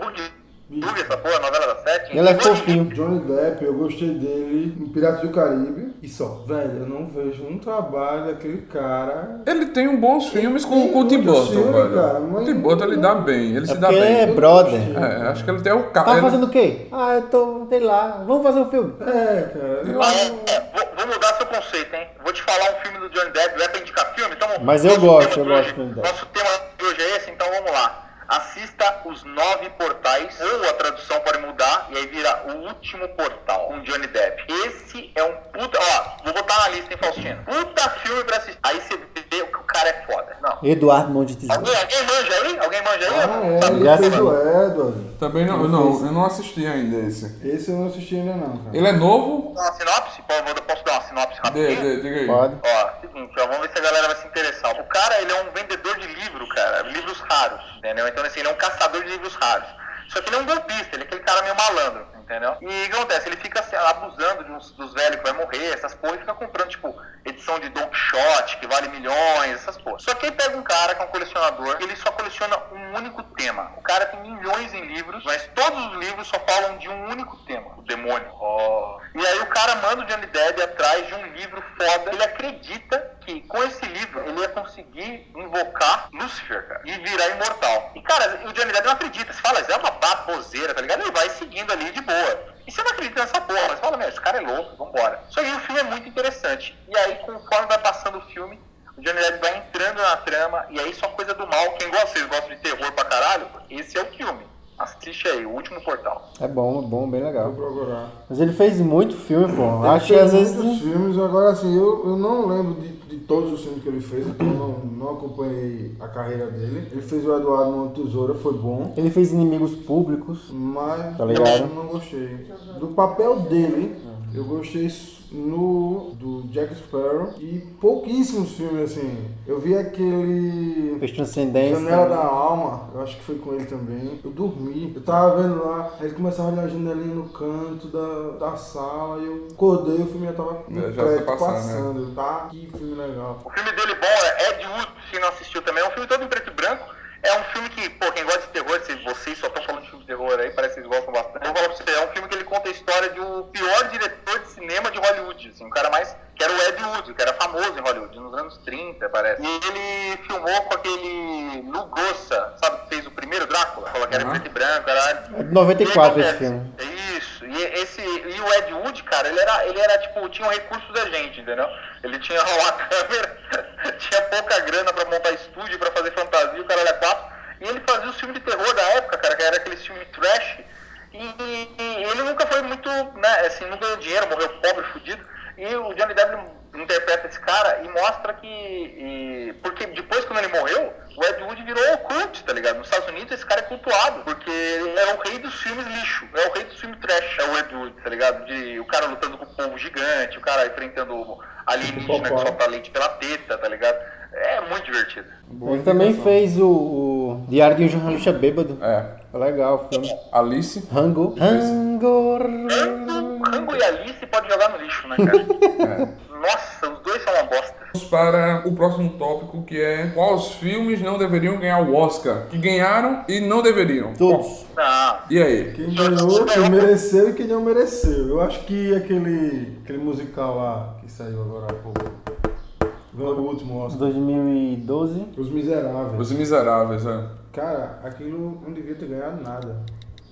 essa porra, novela da sete. Ele é fofinho. Johnny Depp, eu gostei dele em Piratas do Caribe e só. Velho, eu não vejo um trabalho daquele cara. Ele tem um bons filmes com o muitos Burton, velho. cara, O mas- Tim Burton ele dá bem, ele É se dá porque é bem. brother. É, acho que ele tem o cara. Tá fazendo o quê? Ah, eu tô, sei lá, vamos fazer um filme. É, cara. É, é, vou, vou mudar seu conceito, hein? Vou te falar um filme do Johnny Depp, não é pra indicar filme, então... Mas eu gosto, eu gosto do Johnny Depp. Nosso ou a tradução pode mudar, e aí vira O Último Portal, com Johnny Depp. Esse é um puta... Ó, vou botar na lista, hein, Faustino? Puta filme pra assistir. Aí você vê que o cara é foda. Não. Eduardo Mão de Tesoura. Alguém, alguém manja aí? Alguém manja aí? Ah, é, Tá Já fez o. Também não, eu não, eu não assisti ainda esse. Esse eu não assisti ainda não, cara. Ele é novo? Uma sinopse? Pô, vou- Posso dar uma sinopse Dê, rapidinho? dê, diga aí. Pode. Ó, seguinte, ó, vamos ver se a galera vai se interessar. O cara, ele é um vendedor de livro, cara, livros raros, entendeu? Então, assim, ele é um caçador de livros raros. Só que ele é um golpista, ele é aquele cara meio malandro, entendeu? E o que acontece? Ele fica assim, abusando de uns, dos velhos que vai morrer, essas porra, e fica comprando, tipo, edição de Don Quixote, que vale milhões, essas porra. Só que aí pega um cara que é um colecionador, ele só coleciona um único tema. O cara tem milhões em livros, mas todos os livros só falam de um único tema, o demônio. Ó. E aí o cara manda o Johnny Depp atrás de um livro foda. Ele acredita que com esse livro ele ia conseguir invocar Lúcifer, cara, e virar imortal. E cara, o Johnny Depp não acredita. Você fala, isso é uma baboseira, tá ligado? Ele vai seguindo ali de boa. E você não acredita nessa porra, mas fala, meu, esse cara é louco, vambora. Só que o filme é muito interessante. E aí, conforme vai passando o filme, o Johnny Depp vai entrando na trama, e aí só coisa do mal. Quem gosta, vocês gostam de terror pra caralho, esse é o filme. Assiste aí, o último portal. É bom, é bom, bem Vou legal. procurar. Mas ele fez muito filme, pô. Ele Acho que às vezes. muitos filmes, agora assim, eu, eu não lembro de, de todos os filmes que ele fez, então não, não acompanhei a carreira dele. Ele fez o Eduardo de Tesoura, foi bom. Ele fez inimigos públicos. Mas Tá ligado? eu não gostei. Do papel dele, eu gostei no do Jack Sparrow e pouquíssimos filmes assim. Eu vi aquele Fez Transcendência. Janela da Alma, eu acho que foi com ele também. Eu dormi, eu tava vendo lá, aí ele começava a olhar a janelinha no canto da, da sala e eu acordei, o filme já tava no É, já crédito tá passando, passando. Tá, que filme legal. O filme dele bom é Ed Wood, se não assistiu também. É um filme todo em preto e branco. É um filme que, pô, quem gosta de terror, se vocês só estão falando de filme de terror aí, parece que vocês gostam bastante. Eu vou falar pra você, é um filme que ele conta a história do pior diretor de cinema de Hollywood, assim, um cara mais. que era o Ed Wood, que era famoso em Hollywood, nos anos 30, parece. E ele filmou com aquele Lu Gossa, sabe, que fez o primeiro Drácula? Falou que era Uhum. preto e branco, caralho. É de 94 E esse filme. É isso. E esse e o Ed Wood, cara, ele era, ele era tipo, tinha um recurso da gente, entendeu? Ele tinha uma câmera, tinha pouca grana pra montar estúdio, pra fazer fantasia, o cara era quatro. E ele fazia os filmes de terror da época, cara, que era aquele filme trash. E, e- e ele nunca foi muito, né, assim, não ganhou dinheiro, morreu pobre, fudido. E o Johnny Depp interpreta esse cara e mostra que. e- porque depois, quando ele morreu, o Ed Wood virou o cult, tá ligado? nos Estados Unidos esse cara é cultuado, porque ele é o rei dos filmes lixo, é o rei dos filmes trash, é o Ed Wood, tá ligado? De, o cara lutando com o povo gigante, o cara enfrentando alienígena que solta leite pela teta, tá ligado? É muito divertido. Ele também fez o, o Diário de um Jornalista Bêbado. É. Legal o filme. Alice. Rango. Rango. Rango, e Alice pode jogar no lixo, né, cara? Nossa, os dois são uma bosta. Vamos para o próximo tópico que é quais filmes não deveriam ganhar o Oscar? Que ganharam e não deveriam. Todos. Não. E aí? Quem ganhou, quem mereceu e quem não mereceu. Eu acho que aquele, aquele musical lá que saiu agora há pouco. Ganhou o último Oscar. 2012. Os Miseráveis. Os Miseráveis, é. Cara, aquilo não devia ter ganhado nada.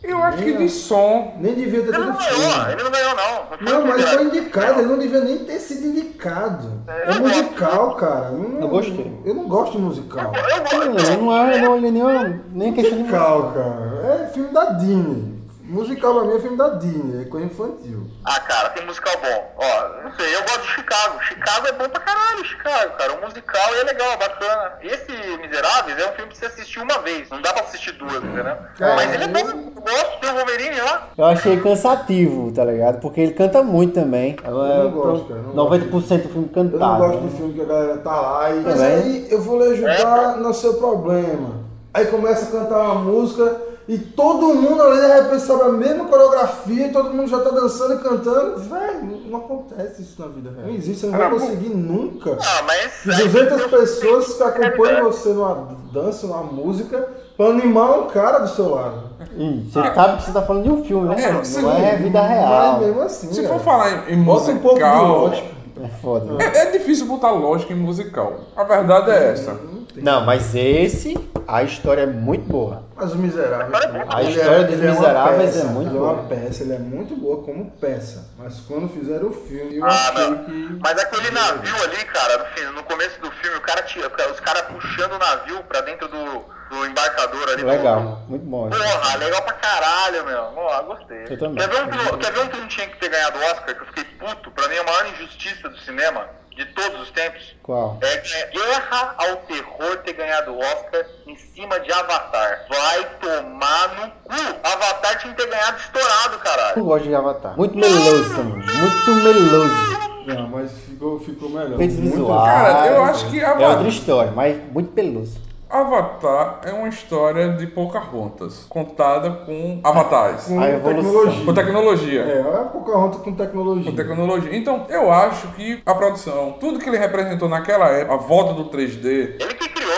Eu acho que de som. Nem devia ter Ele não ganhou, ele não ganhou, não. Não, mas foi indicado, ele não devia nem ter sido indicado. É musical, cara. Eu, não, Eu gostei. Eu não gosto de musical. Eu gosto. Eu não, eu não olhei nem, nem a questão de Musical, cara. É filme da Disney. Musical pra mim é filme da Disney, é coisa infantil. Ah, cara, tem musical bom. Ó, não sei, eu gosto de Chicago. Chicago é bom pra caralho, Chicago, cara. O musical é legal, é bacana. Esse Miseráveis é um filme que você assistiu uma vez. Não dá pra assistir duas, entendeu? Cara, Mas ele é bom. Eu gosto, tem o Wolverine lá. Eu achei cansativo, tá ligado? Porque ele canta muito também. É, não gosto, cara, não 90% do filme Eu não cantado. gosto né? de filme que a galera tá lá e. Mas aí eu vou lhe ajudar no seu problema. Aí começa a cantar uma música e todo mundo ali de repente sabe a mesma coreografia e todo mundo já tá dançando e cantando. Véi, não, não acontece isso na vida real. Não existe, você não vai conseguir nunca. Ah, mas. 200 pessoas que acompanham você numa dança, numa música, pra animar um cara do seu lado. Ih, você sabe que você tá falando de um filme, né? É, não sim, é vida real. Mas mesmo assim. Se cara. for falar em, em Bota um pouco de musical. lógica. É foda. É, é difícil botar lógica em musical. A verdade é essa. Não, mas esse, a história é muito boa. Mas o Miserável. A ele história dos ele uma Miseráveis peça, é muito ele é boa. uma peça, ele é muito boa como peça. Mas quando fizeram o filme, eu Ah, achei não. que. Mas aquele navio ali, cara, no, fim, no começo do filme, o cara tira, os caras puxando o navio pra dentro do, do embarcador ali. do- Legal, muito bom. Porra, legal pra caralho, meu. Ó, gostei. Eu também. Quer ver, um que, não- quer ver um que não tinha que ter ganhado o Oscar, que eu fiquei puto? Pra mim é a maior injustiça do cinema, de todos os tempos. Qual? É que é Guerra ao Terror ter ganhado o Oscar em cima de Avatar. Vai tomar no cu. Avatar tinha que ter ganhado estourado, Eu caralho. gosto de Avatar. Muito meloso também. Muito meloso. Não, mas ficou, ficou melhor. Efeitos Muito- visuais. Cara, eu acho que É Avatar- outra história, mas muito peloso. Avatar é uma história de Pocahontas, contada com avatares. Com A evolução. tecnologia. Com tecnologia. É, é Pocahontas com tecnologia. Com tecnologia. Então, eu acho que a produção, tudo que ele representou naquela época, a volta do 3D, Ele que criou.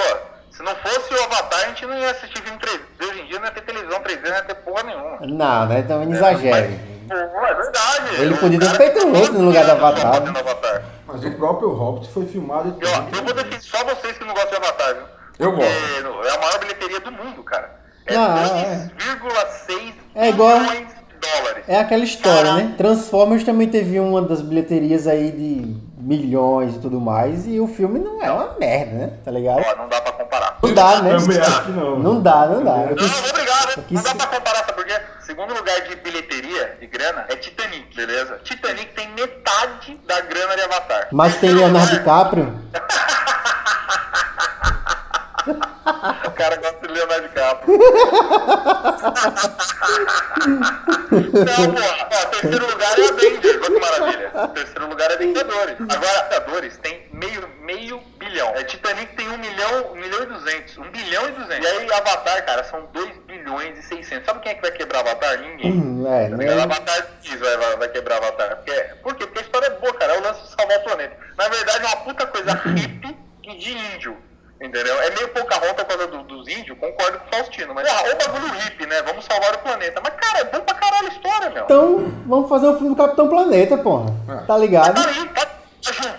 Se não fosse o Avatar, a gente não ia assistir filme 3D. Hoje em dia não ia ter televisão 3D, não ia ter porra nenhuma. Não, né? Também não exagere. Pô, é verdade. Ele O podia ter feito tem outro no lugar do Avatar, né? Avatar. Mas o próprio Hobbit foi filmado e E, tudo. eu vou defender só vocês que não gostam de Avatar, viu? Eu gosto. É a maior bilheteria do mundo, cara. É Ah, é. 2,6 É igual- bilhões de dólares. É aquela história, né? Transformers também teve uma das bilheterias aí de milhões e tudo mais, e o filme não é uma merda, né? Tá ligado? Ó, não dá pra comparar. Não dá, né? Acho que não. Não dá, não dá. Eu Não, quis- obrigado. eu quis- Não dá pra comparar, sabe por quê? Segundo lugar de bilheteria, de grana, é Titanic, beleza? Titanic tem metade da grana de Avatar. Mas tem Leonardo DiCaprio. O cara gosta de Leonardo DiCaprio. Não, pô. Ó, terceiro lugar é Avengers, olha que maravilha. Terceiro lugar é Vingadores. Agora, Vingadores tem meio, meio bilhão. É, Titanic tem um milhão, um milhão e duzentos. Um bilhão e duzentos. E aí, Avatar, cara, são dois bilhões e seiscentos. Sabe quem é que vai quebrar Avatar? Ninguém. Hum, é, né? Avatar diz vai, vai, vai quebrar Avatar. Porque, por quê? Porque a história é boa, cara. É o lance de salvar o planeta. Na verdade, é uma puta coisa hippie e de índio. Entendeu? É meio Pocahontas por causa do- dos índios, concordo com o Faustino. Mas, porra, o bagulho hippie, né? Vamos salvar o planeta. Mas, cara, é bom pra caralho a história, meu. Então, vamos fazer o filme do Capitão Planeta, porra. Tá ligado? Tá aí, tá, tá junto.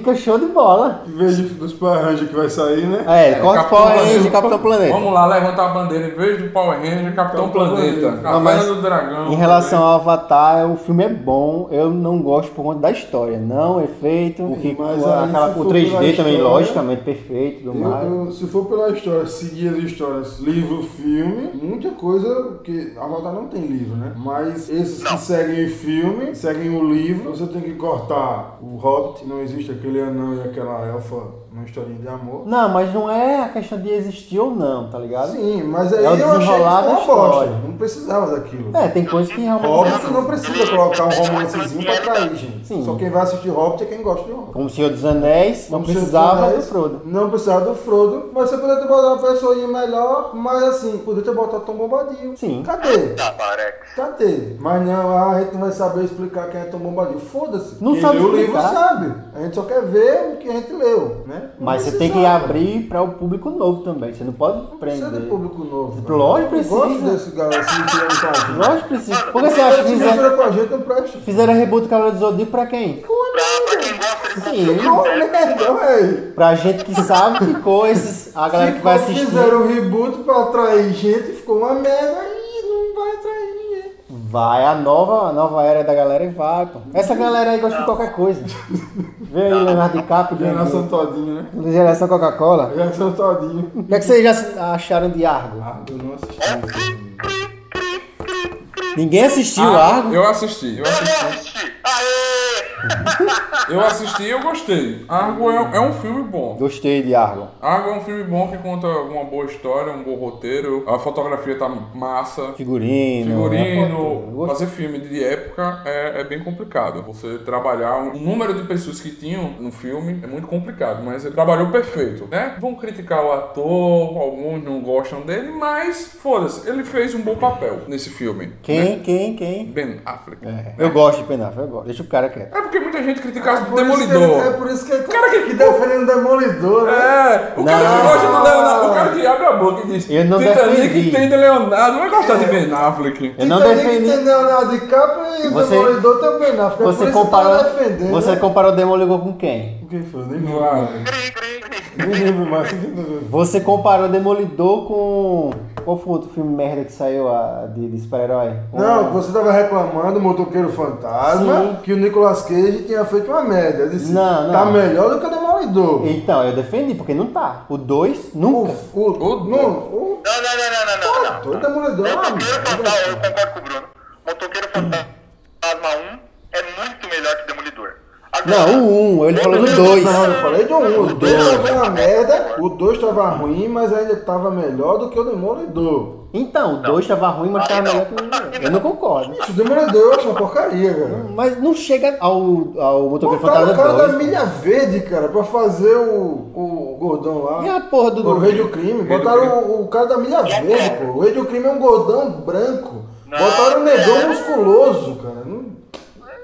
Fica show de bola. Em vez de- dos Power Rangers que vai sair, né? É, corta o Capitão Power Ranger, Planeta. Capitão Planeta. Vamos lá levantar a bandeira em vez do Power Ranger, Capitão Capitão Planeta. Planeta. A Não, mas do Dragão. Em relação ao Avatar, o filme é bom. Eu não gosto por conta da história, não efeito. Porque Mas o- aí, aquela- o for 3D pela também, história, logicamente, perfeito e tudo Eu- eu- se for pela história, seguir as histórias, livro, filme, muita coisa que Avatar não tem livro, né? Mas esses que seguem o filme, seguem o livro, você tem que cortar o Hobbit, não existe aquele anão e aquela elfa numa historinha de amor. Não, mas não é a questão de existir ou não, tá ligado? Sim, mas aí É o eu achei que uma bosta. história. Não precisava daquilo. É, tem coisas que realmente. Hobbit não precisa colocar um romancezinho pra atrair, gente. Sim. Só quem vai assistir Hobbit é quem gosta de Hobbit. Como o Senhor dos Anéis, não Como precisava do Anéis, Frodo. Não precisava do Frodo, mas você poderia ter botado uma pessoinha melhor, mas assim, poderia ter botado Tom Bombadil. Sim. Cadê? Tá, Parex. Cadê? Mas não, ah, a gente não vai saber explicar quem é Tom Bombadil. Foda-se. Não Quem sabe leu o livro explicar. sabe. A gente só quer ver o que a gente leu, né? Não Mas você tem que abrir para o público novo também. Você não pode Precisa de prender. público novo. Lógico, Eu gosto precisa. desse galera se misturando com a gente. Lógico que precisa. Por que você acha que fizeram, com a gente, não presta. fizeram reboot do Cavaleiro do Zodíaco pra quem? Pra, pra quem gosta de Sim. Pra gente que sabe, ficou esses. A galera que vai assistir. Fizeram um reboot pra atrair gente, ficou uma merda Vai a nova, a nova era da galera e vai, pô. Essa galera aí gosta de qualquer coisa. Vê aí Leonardo DiCaprio, Geração de- todinha, né? geração Coca-Cola. Geração todinha. O que, é que vocês já acharam de Argo? Ah, eu não assisti. Ninguém assistiu Ah, Argo? eu assisti, eu Eu assisti. vou assistir. Aê! Eu assisti e eu gostei. Argo é, é um filme bom. Gostei de Argo. Argo é um filme bom que conta uma boa história, um bom roteiro. A fotografia tá massa. Figurino. Figurino, Eu gostei. fazer filme de época é, é bem complicado. Você trabalhar um- o número de pessoas que tinham no filme é muito complicado, mas ele trabalhou perfeito, né? Vão criticar o ator, alguns não gostam dele, mas foda-se, ele fez um bom papel nesse filme. Quem, né? quem, quem? Ben Affleck. É, Eu gosto de Penaf, eu gosto. Deixa o cara quieto. É porque muita gente critica o Por isso que ele- Demolidor. É por isso que ele tá Cara que- que defendendo o Demolidor, né? É, o cara Não. que gosta do Leonardo, o cara que abre a boca e diz Eu não Titanic defendi. tem de Leonardo, vai gostar de Ben Affleck. Eu não Titanic defendi. tem Leonardo DiCaprio e o Você- Demolidor também, não. Fica por Você isso comparou, que tá defendendo. você comparou o Demolidor com quem? Quem foi? Nem Ah, lembro. Cri. Nem lembro mais. Você comparou o Demolidor com. Qual foi o outro filme merda que saiu ah, de, de super-herói? Não, você tava reclamando, Motoqueiro Fantasma, Sim. que o Nicolas Cage tinha feito uma merda. Eu disse, Não, não. tá melhor do que o Demolidor. Então, eu defendi, porque não tá. O 2, nunca. O, o, não, o, Não, não, não, não, não, não, não. o Demolidor é uma Motoqueiro merda. Fantasma, eu concordo com o Bruno. Motoqueiro Fantasma 1 é muito melhor que Demolidor. Agora, Não, o 1, ele falou do 2. Não, eu falei do 1. O 2 tava uma merda, o 2 tava ruim, mas ainda tava melhor do que o Demolidor. Então, o 2 tava ruim, mas tava melhor que o Demolidor. Eu não concordo. O Demolidor eu acho uma porcaria, cara. Mas não chega ao, ao Motoqueiro Botaram o Fantasma cara da 2. Milha Verde, cara, pra fazer o, o gordão lá. E a porra do. O Rei do Crime. Botaram o, o cara da Milha Verde, pô. O Rei do Crime é um gordão branco. Botaram um é. negão musculoso, cara.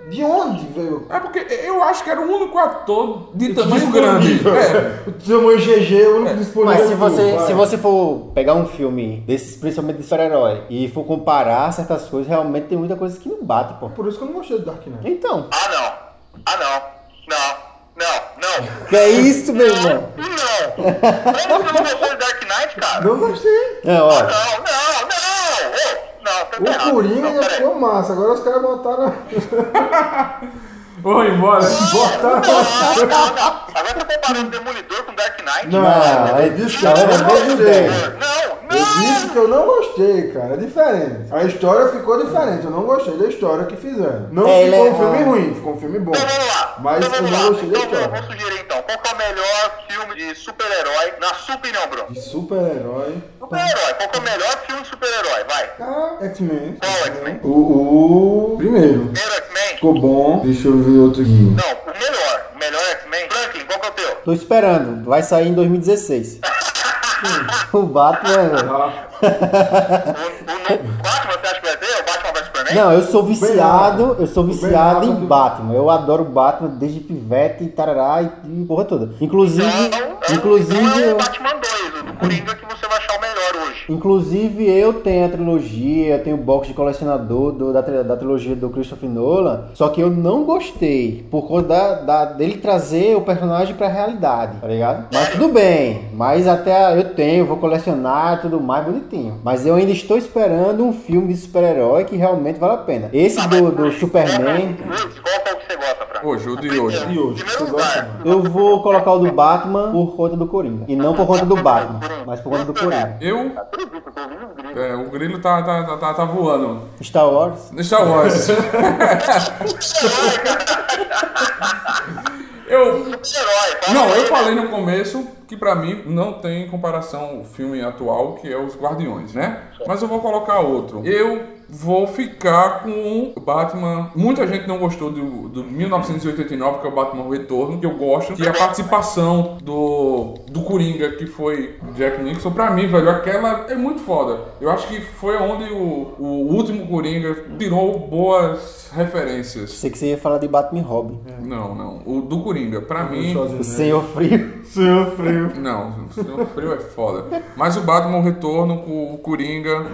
Não- De onde veio? É porque eu acho que era o único ator de tamanho grande. É. O tamanho GG é o único disponível. Mas se do você, vai. se você for pegar um filme desses, principalmente de super-herói, e for comparar certas coisas, realmente tem muita coisa que não bate, pô. Por isso que eu não gostei do Dark Knight. Então, Ah, não. Ah, não. Não. Não. Não. que é isso, meu irmão? Não. Como você não gostou de Dark Knight, cara? Não gostei. Não, Não, olha. não, não. Ô, não, tá O errado. Coringa Não, ficou massa. Agora os caras botaram. Vou embora. botaram. Não, não, não. Agora tá comparando Demolidor com Dark Knight? Não, Não, é disse que não, eu é não ideia. Não, Eu não. Disse que eu não gostei, cara. É diferente. A história ficou diferente. Eu não gostei da história que fizeram. Não É, ficou é- um filme ruim, ficou um filme bom. Então vamos lá. Mas então eu vamos não lá. gostei da Então vou, história. vou sugerir então. Qual que é o melhor filme de super-herói, na sua opinião, Bruno? De super-herói. Super-herói. Qual que é o melhor filme de super-herói? Vai. Ah, X-Men. Qual X-Men? O, o primeiro. Primeiro X-Men? Ficou bom. Deixa eu ver outro aqui. Não, o melhor. O melhor X-Men. Franklin, qual que é o teu? Tô esperando, vai sair em 2016. o Batman. Ah, O, o, Batman, você acha que vai ter? O Batman vs Superman? Não, eu sou viciado, eu sou viciado em. Batman. Eu adoro Batman desde pivete e tarará e, e porra toda. Inclusive, Então, então, inclusive, então é o Batman 2, o do Coringa que você vai achar o melhor hoje. inclusive eu tenho a trilogia, eu tenho o box de colecionador do- da, da trilogia do Christopher Nolan, só que eu não gostei por causa da, da- dele trazer o personagem pra realidade, tá ligado? Mas tudo bem, mas até eu tenho, vou colecionar e tudo mais bonitinho. Mas eu ainda estou esperando um filme de super-herói que realmente vale a pena. Esse Ah, do, do Superman. Qual, é o que você gosta, Fran? Hoje, o de hoje. E? Primeiro lugar. Eu vou colocar o do Batman por conta do Coringa. E não por conta do Batman, mas por conta do Coringa. Eu. É, o grilo tá, tá, tá, tá, tá voando. Star Wars. Star Wars. eu, Não, eu né? falei no começo que pra mim não tem comparação o filme atual, que é Os Guardiões, né? Mas eu vou colocar outro. Eu vou ficar com o Batman. Muita gente não gostou do, do 1989, que é o Batman Retorno, que eu gosto, que é a participação do, do Coringa, que foi Jack Nixon. Pra mim, velho, aquela é muito foda. Eu acho que foi onde o, o último Coringa tirou boas referências. Sei que você ia falar de Batman e Robin. Não, não. O do Coringa, pra mim. O Senhor Frio. Senhor Frio. Não, o Senhor Frio é foda. Mas o Batman o Retorno com o Coringa,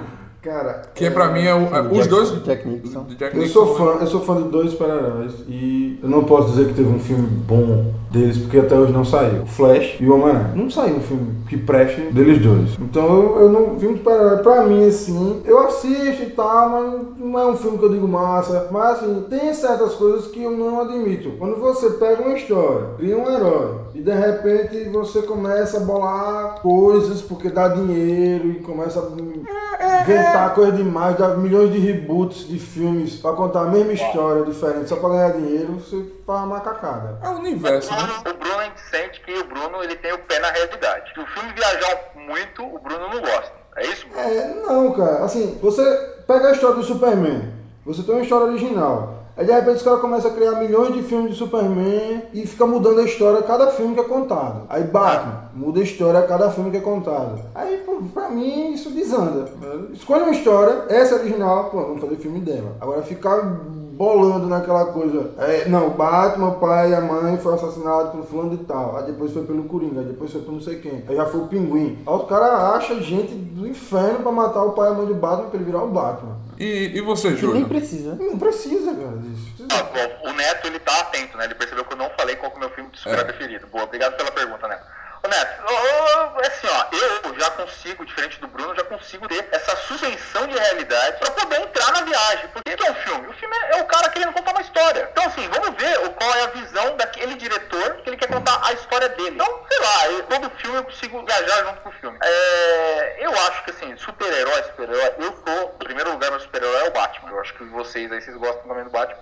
Cara, que é pra mim é o, é- os Jack- dois. Jack de Jack Eu Nicholson, sou fã, eu sou fã de dois super-heróis e eu não posso dizer que teve um filme bom deles porque até hoje não saiu. O Flash e o Homem-Aranha. Não saiu um filme que preste deles dois. Então eu, eu não filme de super-herói pra mim assim, eu assisto e tal, mas não é um filme que eu digo massa. Mas assim, tem certas coisas que eu não admito. Quando você pega uma história, cria um herói e de repente você começa a bolar coisas porque dá dinheiro e começa a inventar coisa demais, dar milhões de reboots de filmes pra contar a mesma história diferente só pra ganhar dinheiro, você faz uma macacada. É o universo, né? O Bruno, a gente sente que o Bruno ele tem o pé na realidade. Se o filme viajar muito, o Bruno não gosta. É isso? Bruno? É, não, cara. Assim, você pega a história do Superman, você tem uma história original. Aí de repente os caras começam a criar milhões de filmes de Superman e fica mudando a história a cada filme que é contado. Aí Batman, muda a história a cada filme que é contado. Aí, pô, pra mim, isso desanda. Escolhe uma história, essa é original, pô, vamos fazer filme dela. Agora ficar bolando naquela coisa. É, não, Batman, o pai e a mãe foi assassinado por fulano de tal. Aí depois foi pelo Coringa, aí depois foi por não sei quem. Aí já foi o Pinguim. Aí os caras acham gente do inferno pra matar o pai e a mãe do Batman pra ele virar o Batman. E, e você, Que nem Júlio? precisa. Não precisa, cara, disso. Ah, bom, o Neto, ele tá atento, né? Ele percebeu que eu não falei qual que é o meu filme de super É. preferido. Boa, obrigado pela pergunta, Neto. Neto, ô, assim, ó, eu já consigo, diferente do Bruno, já consigo ter essa suspensão de realidade pra poder entrar na viagem. Por que que é um filme? O filme é, é o cara querendo contar uma história. Então, assim, vamos ver qual é a visão daquele diretor que ele quer contar a história dele. Então, sei lá, eu- todo filme eu consigo viajar junto com o filme. É, eu acho que, assim, super-herói, super-herói, eu tô, em primeiro lugar, meu super-herói é o Batman. Eu acho que vocês aí, vocês gostam também do Batman.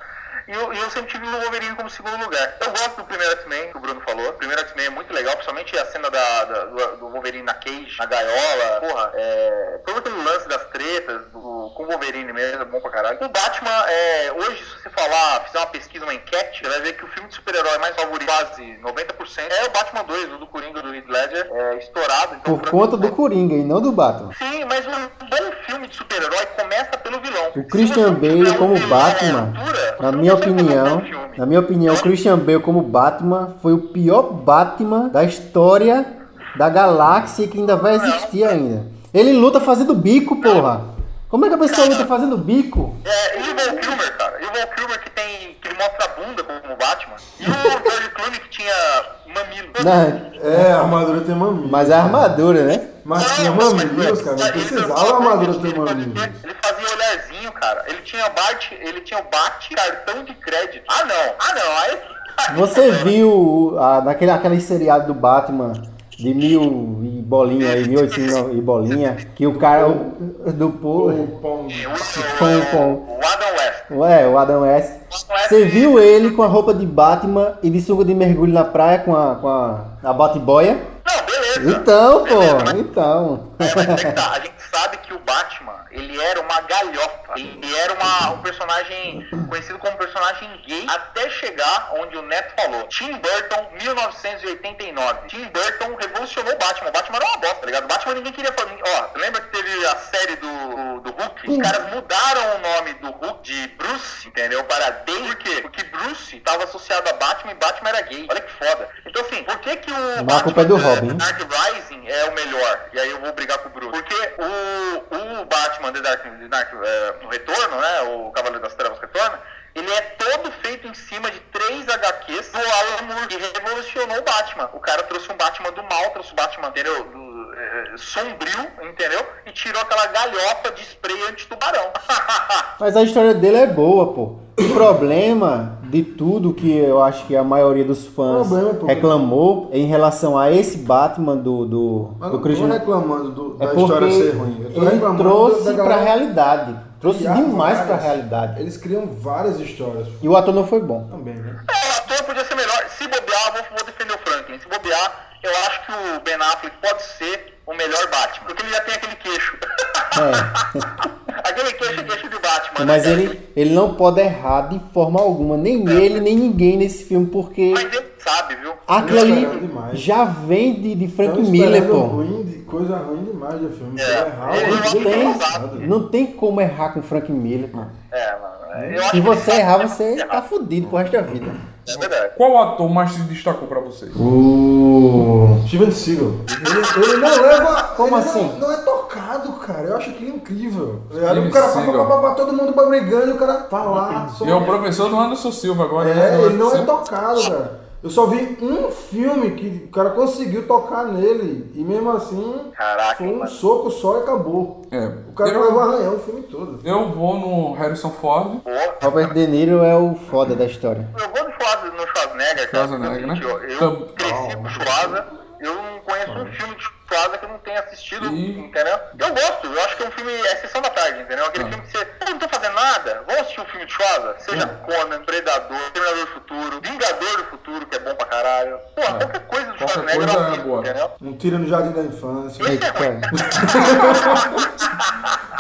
E eu, eu sempre tive o Wolverine como segundo lugar. Eu gosto do primeiro X-Men, que o Bruno falou. O primeiro X-Men é muito legal, principalmente a cena da, da- do, Wolverine na cage, na gaiola. Porra, é, todo aquele lance das tretas do, com o Wolverine mesmo é bom pra caralho. O Batman, é, hoje, se você falar, fizer uma pesquisa, uma enquete, você vai ver que o filme de super-herói mais favorito, quase 90%, é o Batman 2, o do Coringa do Heath Ledger, é, estourado. Então, Por conta mim, do Coringa e não do Batman. Sim, mas um bom filme de super-herói começa pelo vilão. O Christian Bale como Batman, na minha opinião, na minha opinião, o Christian Bale como Batman foi o pior Batman da história da galáxia que ainda vai existir ainda. Ele luta fazendo bico, porra. Como é que a pessoa luta fazendo bico? É, e Kilmer, cara. Kilmer mostra a bunda como Batman. E o George Clooney que tinha mamilo. Não, É, a armadura tem mamilo. mas é a armadura, né? Mas tinha mas- mamilos, cara. Não ele- precisava a armadura ter mamilo. Ele fazia olharzinho, cara. Ele tinha Bart, ele tinha o Bart cartão de crédito. Ah não, ah não, aí. Você viu a, naquele aquele seriado do Batman de mil e bolinha aí, mil oitocentos e bolinha, que o cara o- do povo. O, Pom, pom. o, o Adam West. Ué, o Adam West. Você viu ele com a roupa de Batman e de sunga de mergulho na praia com a, com a, a bate-boia? Não, beleza. Então, Beleza, pô, mas- então. É, mas é tá, a gente sabe que o Batman, ele era uma galhofa. Ele era uma, um personagem conhecido como personagem gay até chegar onde o Neto falou. Tim Burton, 1989. Tim Burton revolucionou o Batman. O Batman era uma bosta, tá ligado? O Batman ninguém queria fazer. Ó, lembra que teve a série do, do Hulk? Os caras mudaram o nome do Hulk de Bruce, entendeu? Para Dave. Por quê? Porque Bruce estava associado a Batman e Batman era gay. Olha que foda. Então, assim, por que que o Mas a culpa é do Robin. Dark Rising é o melhor. E aí eu vou brigar com o Bruno. Porque o, o Batman The Dark, The Dark é, no Retorno, né? O Cavaleiro das Trevas Retorna. Ele é todo feito em cima de três HQs do Alan Moore, que revolucionou o Batman. O cara trouxe um Batman do mal, trouxe o Batman, entendeu? Do, é, sombrio, entendeu? E tirou aquela galhofa de spray anti-tubarão. Mas a história dele é boa, pô. O problema de tudo que eu acho que a maioria dos fãs Problema, pô. reclamou em relação a esse Batman do, do, Mas do não tô Christian reclamando do- É da porque história ser ruim. Eu tô ele reclamando trouxe da pra galera realidade. Trouxe criar demais várias. pra realidade. Eles criam várias histórias E o ator não foi bom. também, né? É, o ator podia ser melhor. se bobear, eu vou, vou defender o Franklin. Se bobear, eu acho que o Ben Affleck pode ser o melhor Batman. Porque ele já tem aquele queixo. aquele queixo é queixo de Batman. Mas né, ele, ele não pode errar de forma alguma, nem ele, nem ninguém nesse filme, porque Mas ele sabe, viu? Aquilo ali já vem de, de Frank Miller, pô. Ruim, de- coisa ruim demais do filme. É, errar, ele- ele ter sabe. errado. Não tem como errar com Frank Miller, pô. É, mano. Se que você ele errar, você errar. tá fudido pro resto da vida. É verdade. Qual ator mais se destacou pra vocês? O Steven Seagal. Ele, ele não leva. Como ele assim? Não, não é tocado, cara. Eu acho aquilo incrível. Steven o cara pá, pá, Seagal. pá, pá, todo mundo brigando e o cara tá lá. E é o professor do Anderson Silva agora. né? É, Do ele não é tocado, cara. Eu só vi um filme que o cara conseguiu tocar nele. E mesmo assim, Caraca, foi um mano. soco só e acabou. É, O cara eu- arranhão o filme todo. Eu vou no Harrison Ford. Robert De Niro é o foda da história. Eu vou no Schwarzenegger, no Schwarzenegger, cara. Schwarzenegger, né? Eu, eu cresci com o Schwarza, eu não conheço um filme de Schwarza que eu não tenha assistido, E- entendeu? Eu gosto, eu acho que é um filme, é sessão da tarde, entendeu? Aquele Ah. filme que você, pô, não tô fazendo nada, vamos assistir um filme de Schwarza? Seja Conan, Predador, Terminador do Futuro, Vingador do Futuro, que é bom pra caralho. Pô, qualquer coisa do Schwarzenegger eu é assisto, boa. entendeu? Um tiro no jardim da infância. Esse é ruim.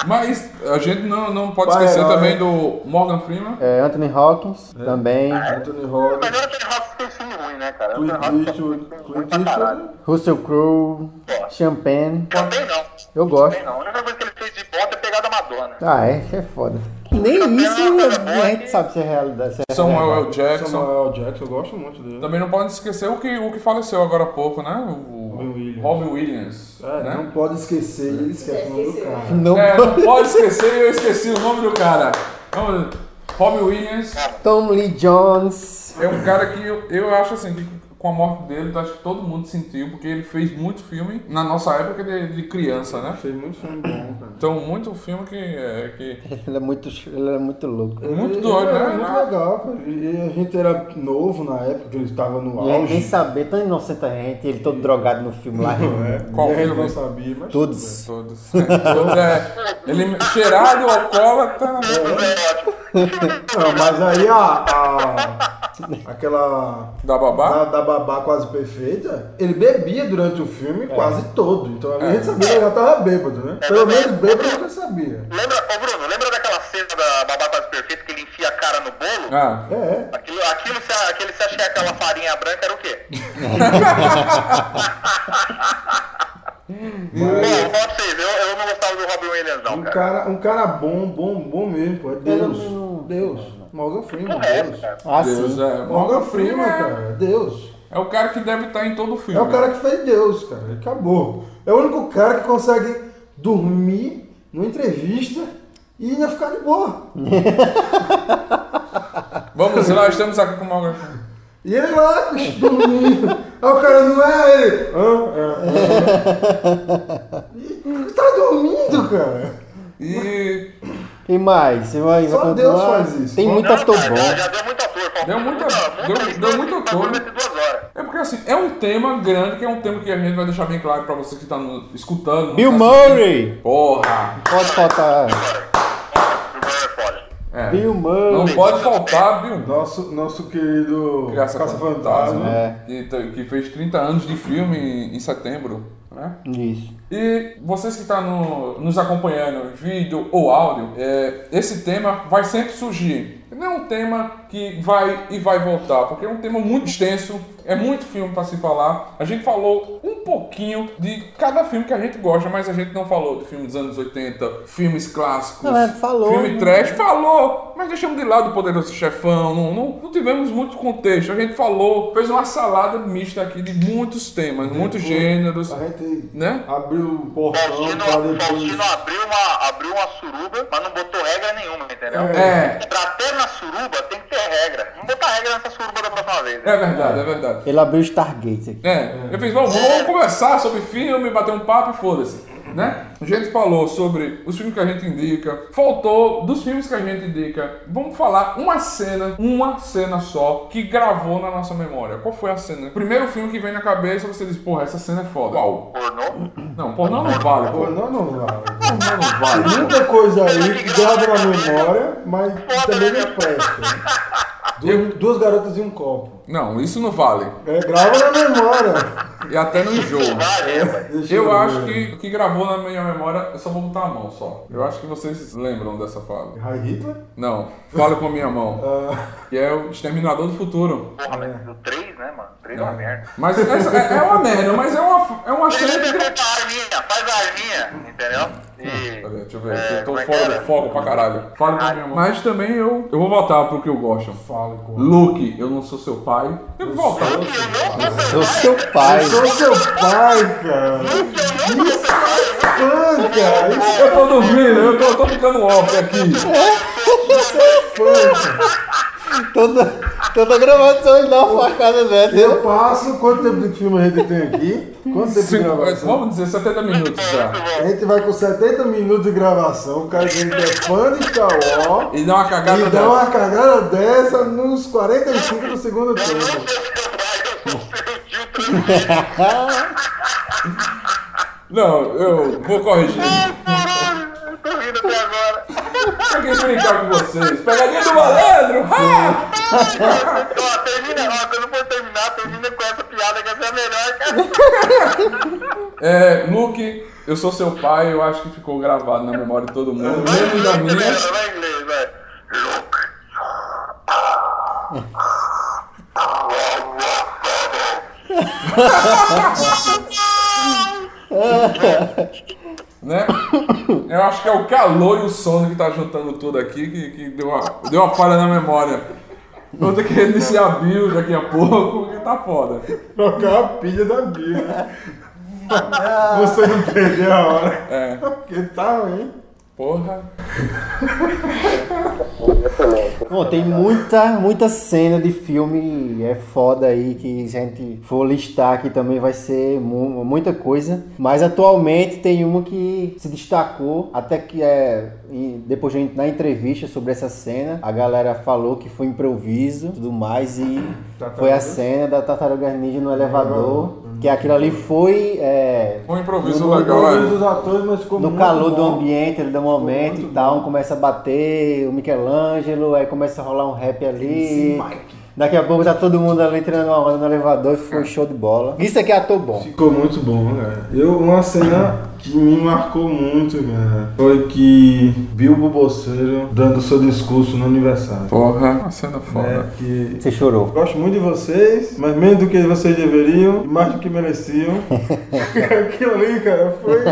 Mas a gente não, não pode Pai esquecer herói. também do Morgan Freeman. É, Anthony Hawkins também. Anthony Mas Hawkins. era aquele Rock fez filme ruim, né, cara? Clint Anthony Eastwood. Clint. Eastwood. Russell Crowe, Champagne. Também não. Eu gosto. Também não. A única coisa que ele fez de bom é pegar da Madonna. Ah, é, é foda. Nem isso a gente sabe se é realidade. Se é Samuel L. Jackson. Samuel Jackson, eu gosto muito dele. Também não pode esquecer o que, o que faleceu agora há pouco, né? O Robin Williams. Robin Williams. É, né? não pode esquecer, ele esquece o nome do cara. Não É, não pode esquecer, eu esqueci o nome do cara. Vamos, Robin Williams Tom Lee Jones. é um cara que eu, eu acho assim, que com a morte dele, acho que todo mundo sentiu, porque ele fez muito filme na nossa época de, de criança, né? Fez muito filme bom, cara. Então, muito filme que. é, que Ele é muito, ele é muito louco. muito Ele- doido, ele né? era muito legal, cara. E a gente era novo na época que ele estava no E aí nem auge. saber, tão inocente a gente, ele todo drogado no filme lá. É, Qual e filme? não sabia, mas Todos. Todos. Todos é. Ele cheirado, alcoólatra. É ótimo. Não, mas aí a, a- aquela Da babá. da, da babá quase perfeita, ele bebia durante o filme quase todo. Então a gente sabia que ele já tava bêbado, né? Pelo menos bêbado a gente já sabia. Lembra, ô Bruno, lembra daquela cena da Babá Quase Perfeita que ele enfia a cara no bolo? Ah, É, Aquilo, aquilo, você, aquele você acha que é aquela farinha branca era o quê? Bom, eu vou falar pra vocês, eu, eu não gostava do Robin Williams não, um cara. cara, um cara bom, bom, bom mesmo, pô. É Deus. Deus. Morgan Freeman, resto, Deus. cara. Ah, Deus, sim. é. Morgan Freeman, é- cara. Deus. É o cara que deve estar em todo o filme. É o cara que fez Deus, cara. Acabou. É o único cara que consegue dormir numa entrevista e ainda ficar de boa. Vamos lá, estamos aqui com o Morgan Freeman. E ele lá, dormindo. Aí o cara não é ele. Ah, é, é. E tá dormindo, cara. E Quem mais? Você vai, vai Só continuar? Deus faz isso. Tem Não, muito Não, cara. Já, já deu muito ator. faltou Deu muito- muita- deu- muita- deu vai duas horas. é porque assim, é um tema grande, que é um tema que a gente vai deixar bem claro pra você que tá no- escutando. Bill tá. Murray! Porra! Pode faltar. Agora é foda. É. Bill Não Murray. pode faltar Bill Nosso, nosso querido Caça Caça-Fantasma. Fantasma, É. que, t- que fez 30 anos de filme em, em setembro, né? Isso. E vocês que estão nos acompanhando, vídeo ou áudio, é, esse tema vai sempre surgir. Não é um tema que vai e vai voltar, porque é um tema muito extenso, é muito filme para se falar. A gente falou um pouquinho de cada filme que a gente gosta, mas a gente não falou de filmes dos anos 80, filmes clássicos, Não, é, falou, filme né? trash, falou, mas deixamos de lado o Poderoso Chefão, não, não, não tivemos muito contexto. A gente falou, fez uma salada mista aqui de muitos temas, muitos gêneros, A gente né? abriu o portão Faustino, pra depois. Abriu, uma, abriu uma suruba, mas não botou regra nenhuma, entendeu? É. Pra ter na suruba tem que ter regra. Não botar regra nessa suruba da próxima vez. né? É verdade, é verdade. Ele abriu o Stargate aqui. É, eu fiz, vamos, vamos conversar sobre filme, bater um papo e foda-se. Né? A gente falou sobre os filmes que a gente indica, faltou dos filmes que a gente indica. Vamos falar uma cena, uma cena só, que gravou na nossa memória. Qual foi a cena? Primeiro filme que vem na cabeça, você diz, porra, essa cena é foda. Qual? Pornô? Não, pornô não vale, pô. não, não vale. Pornô não vale. Tem muita coisa aí que grava na memória, mas também não presta. Duas, duas garotas e um copo. Não, isso não vale. É, grava na memória. E até no enjoo. Vale, rapaz. Deixa Eu acho que o que gravou na minha memória, eu só vou botar a mão só. Eu acho que vocês lembram dessa fala. Heil Hitler? Não, fala com a minha mão. Ah, Que é o Exterminador do Futuro. Porra, mas o 3, né, mano? O 3 é uma merda. Mas essa- é, é uma merda, mas é uma, é uma Ele cena que. faz a arminha, faz a arminha, entendeu? E... Cadê? Deixa eu ver, É, eu tô como é que fora era? do foco pra caralho. Fala com a minha mão. Mas também eu, eu vou voltar pro que eu gosto. fala com Luke, eu não sou seu pai. Eu não sou Sou seu pai. Eu sou seu pai, cara. Fã, cara. Isso Eu tô dormindo, eu tô, eu tô ficando off aqui. é fã, cara. Toda, toda gravação ele dá uma facada dessa. Eu passo. Quanto tempo de filme a gente tem aqui? Quanto tempo de gravação? vamos dizer 70 minutos já. A gente vai com 70 minutos de gravação. O cara que é fã de Star Wars. E dá uma cagada E dá dessa. uma cagada dessa nos 45 do segundo tempo. Não, eu vou corrigir. Caralho, eu tô rindo até agora. Pra que brincar com vocês? Pegadinha do malandro! Ah! Ó, termina, ó, quando for terminar, termina com essa piada que essa é a melhor, cara. É, Luke, eu sou seu pai, eu acho que ficou gravado na memória de todo mundo, menos da minha. Vai em inglês, vai. Look. Né? Eu acho que é o calor e o sono que tá juntando tudo aqui que, que deu, uma, deu uma falha na memória. Vou ter que reiniciar a build daqui a pouco, porque tá foda. Trocar a pilha da Bíblia. Você não perdeu a hora. É, Porque tá ruim. Porra. Bom, tem muita, muita cena de filme é foda aí que se a gente for listar aqui também vai ser mu- muita coisa. Mas atualmente tem uma que se destacou, até que é depois gente na entrevista sobre essa cena, a galera falou que foi improviso e tudo mais e foi a cena da Tartaruga Ninja no elevador, que aquilo ali foi é, Um improviso No- legal, Talvez é. dos atores, mas ficou no calor do bom. ambiente, ali do momento e tal, bom. começa a bater o Michelangelo, aí começa a rolar um rap ali. Daqui a pouco tá todo mundo ali tirando uma onda no elevador e foi show de bola. Isso aqui é ator bom. Ficou muito bom, cara. Eu, uma cena que me marcou muito, cara, foi que Bilbo Bolseiro dando seu discurso no aniversário. Porra, uma cena foda. Né? Que Você chorou. Gosto muito de vocês, mas menos do que vocês deveriam mais do que mereciam. Aquilo ali, cara, foi,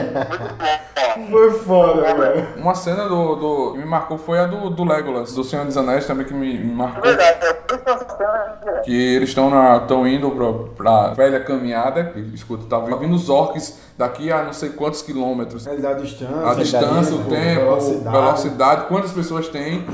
foi foda, cara. Uma cena do, do que me marcou foi a do, do Legolas, do Senhor dos Anéis também que me, me marcou. Verdade, é que é Que eles estão estão indo pra, pra velha caminhada. E, escuta, tá vindo os orcs daqui a não sei quantos quilômetros. Dá distância, A distância, o tempo, velocidade. velocidade. quantas pessoas tem.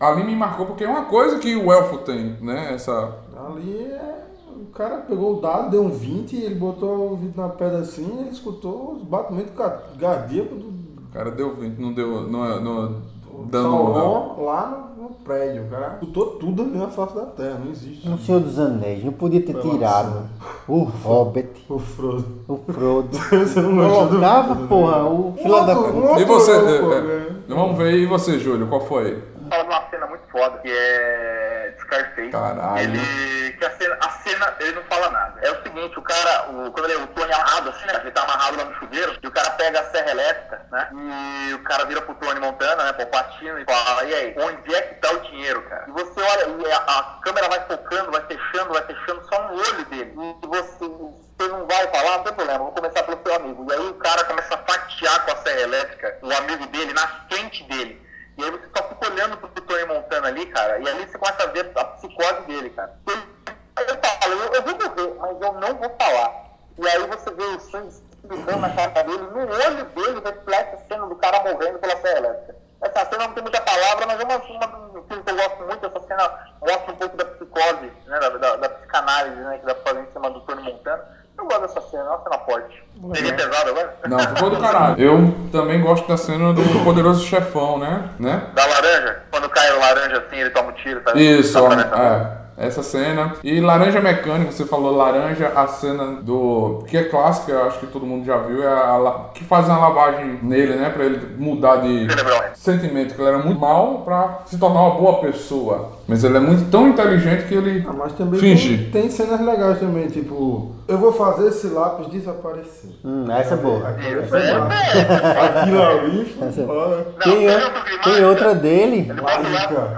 Ali me marcou porque é uma coisa que o elfo tem, né? Essa. Ali é. O cara pegou o dado, deu um 20, ele botou o vidro na pedra assim, ele escutou os batimentos ca- cardíacos do O cara deu 20, não deu. Não, não, dando. um Sauron lá no, no prédio. O cara escutou tudo ali na face da terra, não existe. O Senhor dos Anéis, não podia ter tirado o Hobbit, O Frodo. o Frodo. Você não Colocava, Frodo, né? porra, o fila da... um E você. é, né? vamos ver, e você, Júlio, qual foi? uma foda, que é Scarface. Caralho. Ele. Que a cena, a cena, ele não fala nada. É o seguinte, o cara, o, quando ele, o Tony amarrado assim, né? Ele tá amarrado lá no chuveiro, e o cara pega a serra elétrica, né? E o cara vira pro Tony Montana, né? Pro Patino e fala, e aí, onde é que tá o dinheiro, cara? E você olha, a, a câmera vai focando, vai fechando, vai fechando só no olho dele. E você. Você não vai falar, não tem problema, vou começar pelo seu amigo. E aí o cara começa a fatiar com a serra elétrica o amigo dele na frente dele. E aí você só fica olhando pro Tony Montana ali, cara, e ali você começa a ver a psicose dele, cara. Ele- ele fala, eu, eu vou morrer, mas eu não vou falar. E aí você vê o sangue espirrando na cara dele, no olho dele reflete a cena do cara morrendo pela serra elétrica. Essa cena não tem muita palavra, mas é uma, uma um filme que eu gosto muito. Essa cena mostra um pouco da psicose, né, da, da, da psicanálise né, que dá pra fazer em cima do Tony Montana. Eu gosto dessa cena, é uma cena forte. Peguei pesado agora? Não, ficou do caralho. Eu também gosto da cena do poderoso chefão, né? né? Da laranja, quando cai o laranja assim, ele toma um tiro, tá? Isso, Tá é. Essa cena. E Laranja Mecânica, você falou Laranja, a cena do. que é clássica, eu acho que todo mundo já viu, é a, la- que faz uma lavagem nele, né? Pra ele mudar de sentimento, que ele era muito mal pra se tornar uma boa pessoa. Mas ele é muito tão inteligente que ele Ah, mas também finge. tem, tem cenas legais também, tipo, eu vou fazer esse lápis desaparecer. Hum, essa é boa. Aquilo é é. Aquilo ali foi foda. Não, Tem, tem outra dele, Mágica.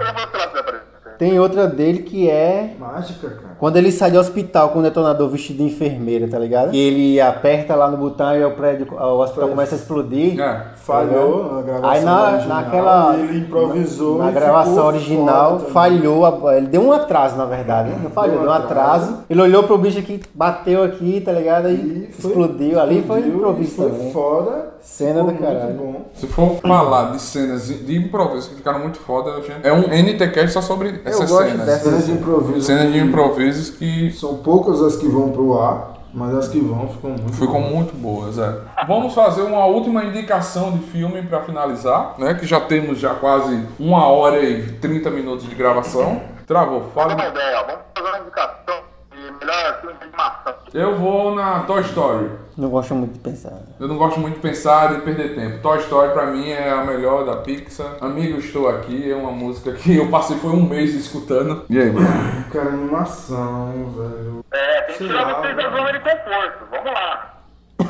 Tem outra dele que é Mágica, cara. quando ele sai do hospital com o detonador vestido de enfermeira, tá ligado? E ele aperta lá no botão e o prédio, o hospital começa a explodir. É. Falhou na gravação Aí na, original, naquela. ele improvisou Na e gravação original, falhou. ele deu um atraso, na verdade. né? Não falhou, deu um atraso. Ele olhou pro bicho aqui, bateu aqui, tá ligado? E, E foi- explodiu. Ali foi improviso Foi também. foda. Cena do caralho. Bom. Se for falar de cenas de improviso que ficaram muito foda, a gente... é um NTCast só sobre essas cenas. dessas. Cenas de improviso. Cenas de improvisos que São poucas as que vão pro ar, mas as que vão ficam muito ficam boas. muito boas, é. Vamos fazer uma última indicação de filme pra finalizar, né? Que já temos já quase uma hora e 30 minutos de gravação. Travou, Fala vamos fazer uma indicação de melhor filme de animação. Eu vou na Toy Story. Não gosto muito de pensar. Eu não gosto muito de pensar e perder tempo. Toy Story pra mim é a melhor da Pixar. Amigo, estou aqui é uma música que eu passei foi um mês escutando. E aí, mano? Cara, animação, velho. É, tem que tirar vocês da zona de conforto. Vamos lá.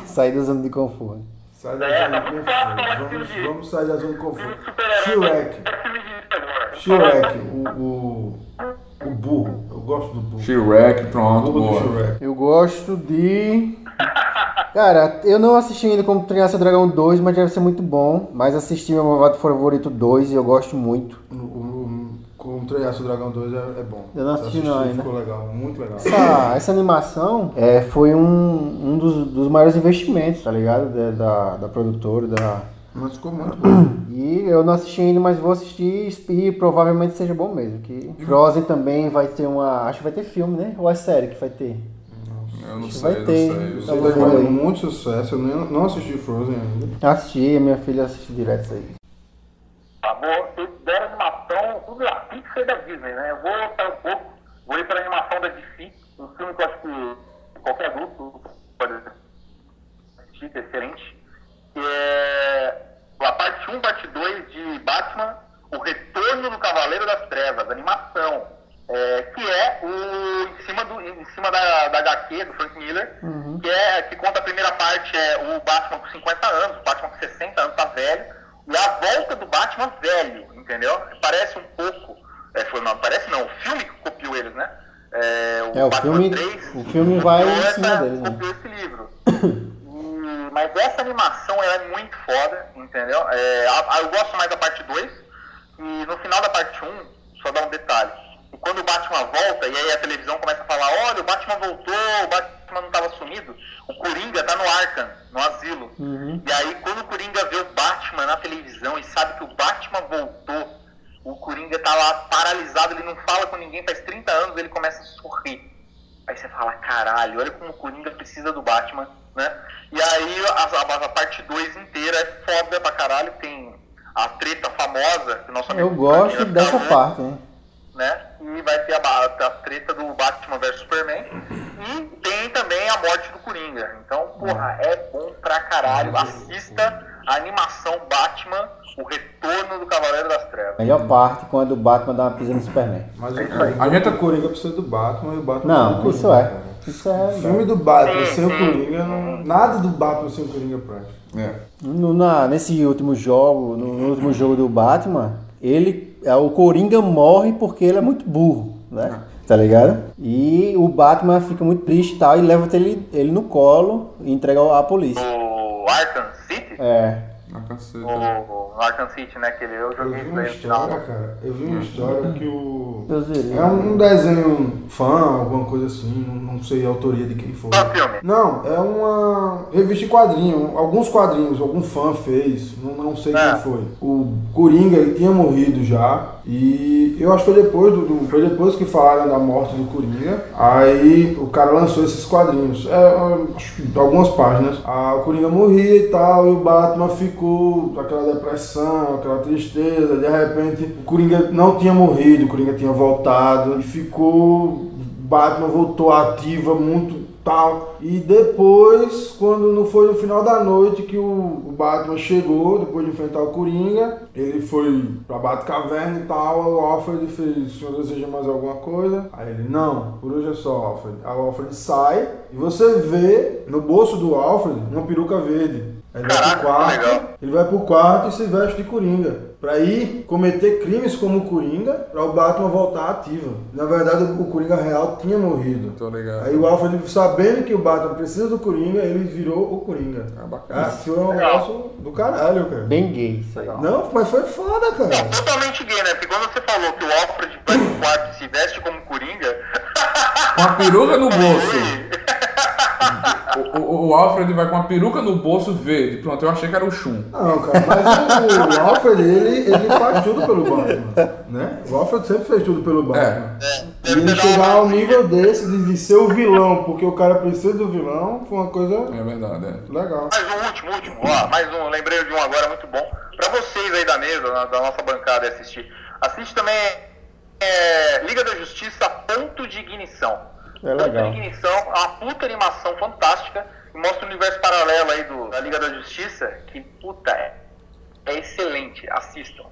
Sair da zona de conforto. Sai da É, zona tá de conforto. Vamos, sair da zona de conforto. Shrek. Terror. Shrek, o, o, o burro. Eu gosto do burro. Shrek, O pronto, burro do boa. Shrek. Eu gosto de. Cara, eu não assisti ainda como Treinar Seu Dragão 2, mas deve ser muito bom. Mas assisti meu malvado favorito 2 e eu gosto muito. O, o, como treinar o Dragão 2 é, é bom. Eu não assisti não ainda. Ficou legal, muito legal. Essa, essa animação é, foi um, um dos, dos maiores investimentos, tá ligado? Da, da, da produtora. Da... Mas ficou muito bom. E eu não assisti ainda, mas vou assistir e provavelmente seja bom mesmo. Que Frozen também vai ter uma. Acho que vai ter filme, né? Ou é série que vai ter? Eu não Acho que sei, vai não ter. sei. Eu Eu sei que vai fazer muito sucesso. Eu nem- não assisti Frozen ainda. Assisti, minha filha assiste direto isso aí. Tá bom, vocês deram animação, tudo da Pixar e da Disney, né? Eu vou voltar um pouco, vou ir pra animação da DC, um filme que eu acho que qualquer adulto pode assistir, que é excelente, que é a parte 1, parte 2 de Batman, O Retorno do Cavaleiro das Trevas, animação, é, que é o em cima, do, em cima da, da HQ do Frank Miller, que, é, que conta a primeira parte, é o Batman com 50 anos, o Batman com 60 anos, tá velho, e a volta do Batman velho, entendeu? Parece um pouco, é, foi, não, parece não, o filme que copiou eles, né? É, É, o Batman filme- 3, o filme vai em cima deles, né? copiou esse livro. E- mas essa animação ela é muito foda, entendeu? É, a- a- eu gosto mais da parte 2. E no final da parte 1, só dá um detalhe. E quando o Batman volta, e aí a televisão começa a falar, olha, o Batman voltou, o Batman não estava sumido, o Coringa tá no Arkham, no asilo. E aí quando o Coringa vê o Batman na televisão e sabe que o Batman voltou, o Coringa tá lá paralisado, ele não fala com ninguém, faz 30 anos, ele começa a sorrir. Aí você fala, caralho, olha como o Coringa precisa do Batman, né? E aí a, a- a parte 2 inteira é foda pra caralho, tem a treta famosa que o nosso Eu gosto dessa parte, né? Né? E vai ter a, a treta do Batman vs Superman. E tem também a morte do Coringa. Então, porra, é bom pra caralho. Assista a animação Batman, o retorno do Cavaleiro das Trevas. Melhor parte quando o Batman dá uma pisa no Superman. Mas É Coringa, A gente- Coringa precisa do Batman e o Batman precisa do Não, Coringa. isso é. Isso é. O filme do Batman sem o Coringa, não, nada do Batman sem o Coringa prático. É. No, na, nesse último jogo, no, no último jogo do Batman, ele. É, O Coringa morre porque ele é muito burro, né? Tá ligado? E o Batman fica muito triste e tal, e leva ele, ele no colo e entrega à polícia. O Arkham City, É. Na caceta. o, o Arkham City, né? Que ele, eu Eu joguei vi isso uma história, cara. Eu vi uma história que o. Eu. É um desenho fã, alguma coisa assim, não, não sei a autoria de quem foi. Só filme. Não, é uma revista de quadrinho, alguns quadrinhos, algum fã fez, não, não sei Ah. quem foi. O Coringa, ele tinha morrido já, e eu acho que foi depois, do, do- foi depois que falaram da morte do Coringa, aí o cara lançou esses quadrinhos, é, acho que algumas páginas. Ah, o Coringa morria e tal, e o Batman ficou ficou aquela depressão, aquela tristeza. De repente, o Coringa não tinha morrido, o Coringa tinha voltado e ficou. Batman voltou ativa muito tal. E depois, quando não foi no final da noite que o, Batman chegou, depois de enfrentar o Coringa, ele foi pra Batcaverna e tal. O Alfred fez: O senhor deseja mais alguma coisa? Aí ele: Não, por hoje é só, Alfred. Aí o Alfred sai e você vê no bolso do Alfred uma peruca verde. Aí ele vai Caraca, pro quarto, legal. ele vai pro quarto e se veste de Coringa. Pra ir cometer crimes como o Coringa, pra o Batman voltar ativa. Na verdade, o Coringa real tinha morrido. Tô ligado. Aí o Alfred, sabendo que o Batman precisa do Coringa, ele virou o Coringa. Ah, bacana. Ah, foi um negócio do caralho, cara. Bem gay isso aí. Não, mas foi foda, cara. totalmente gay, né? Porque quando você falou que o Alfred quarto e se veste como Coringa, Com a peruca no bolso. O, o- o Alfred vai com a peruca no bolso verde. Pronto, eu achei que era o Shun. Não, cara, mas o, o Alfred, ele, ele faz tudo pelo Batman, né? O Alfred sempre fez tudo pelo Batman. E ele chegar ao nível desse, de, de ser o vilão, porque o cara precisa do vilão, foi uma coisa É verdade, é. legal. mais um último, último, ó, mais um, lembrei de um agora muito bom. Pra vocês aí da mesa, na- da nossa bancada assistir. Assiste também é, Liga da Justiça Ponto de Ignição. É legal. Ponto de Ignição é uma puta animação fantástica que mostra o universo paralelo aí do, da Liga da Justiça, que puta é, é excelente, assistam.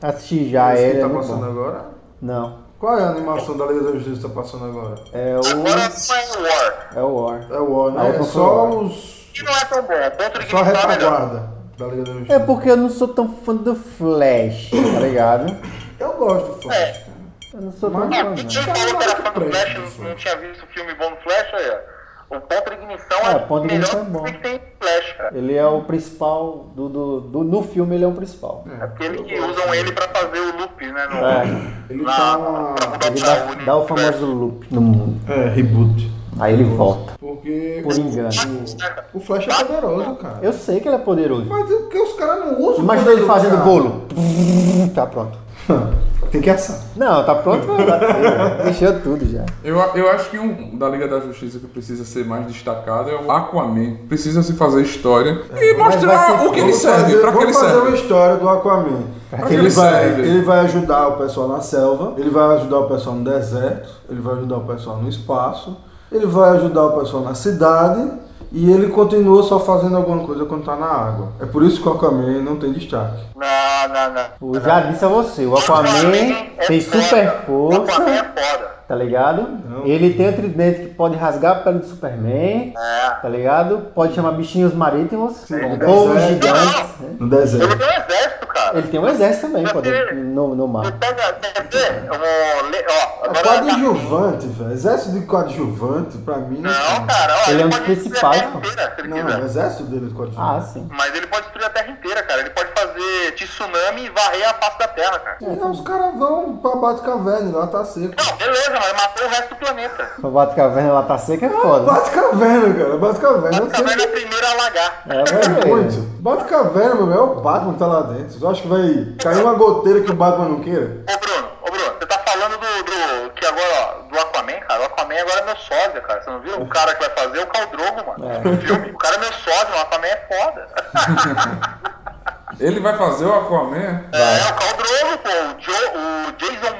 Assisti já Esse que ele, é tá muito passando bom. agora? Não. Qual é a animação da Liga da Justiça que tá passando agora? É Agora o. não é War, É o War. É o War, né? É só falando. os. que não é tão bom, Ponto de Só é melhor. retaguarda da Liga da Justiça. É porque eu não sou tão fã do Flash, tá ligado? Eu gosto do Flash. É. Eu não sou tão Mas- fã, É, não. quem falou que era fã do Flash Flash. não, não tinha visto filme bom do Flash, aí, ó. O Ponto de Ignição É, é, o Ponto de Ignição é bom. que tem Flash, cara. Ele é o principal do, do, do- No filme ele é o principal. É Aquele que usam ele pra fazer o loop, né? No, É. Ele na- tá. mudar Ele dá, dá o famoso loop no mundo. É, reboot. Aí ele volta. Porque. Por engano. O Flash é poderoso, cara. Eu sei que ele é poderoso. Mas é porque os caras não usam. Imagina ele do fazendo cara. bolo. Tá pronto. Tem que assar. Não, tá pronto pra bater. Mexeu tudo já. Eu, eu acho que um da Liga da Justiça que precisa ser mais destacado é o Aquaman. Precisa se fazer história e Mas vai mostrar ser- o que ele serve, fazer, pra que ele vamos fazer uma serve. história do Aquaman. que Ele ele vai, serve? ele vai ajudar o pessoal na selva, ele vai ajudar o pessoal no deserto, ele vai ajudar o pessoal no espaço, ele vai ajudar o pessoal na cidade e ele continua só fazendo alguma coisa quando tá na água. É por isso que o Aquaman não tem destaque. Não, não, não. Eu já disse a você, o Aquaman é tem foda. super O Aquaman é força, foda. tá ligado? Ele tem o tridente que pode rasgar a pele do Superman, É. tá ligado? Pode chamar bichinhos marítimos, no ou deserto. gigantes. né? No deserto. Ele tem um exército também, pode, no, no mar. pega, quer ver? Eu vou ler, ó, É coadjuvante, velho. Exército de coadjuvante, pra mim não. Cara, ó, Ele é um dos principais, inteira, Não, quiser. o exército dele de coadjuvante. Ah, sim. Mas ele pode destruir a terra inteira, cara. Ele pode fazer tsunami e varrer a face da terra, cara. Não, os caras vão pra Batcaverna, lá tá seco. Não, beleza, mas matou o resto do planeta. O Batcaverna lá tá seca é foda. Batcaverna, cara. Batcaverna. A caverna é a primeira a alagar. É É muito. Batcaverna, meu, é o Batman que tá lá dentro. Você acha que vai cair uma goteira que o Batman não queira? Ô Bruno, ô Bruno, você tá falando do, do- que agora, ó, do Aquaman, cara. O Aquaman agora é meu sósia, cara. Você não viu? O cara que vai fazer é o Caldrogo, mano. É. No filme. O cara é meu sósia, o Aquaman é foda. Ele vai fazer o Aquaman? É, o Caldrogo, pô. O, Jo- o Jason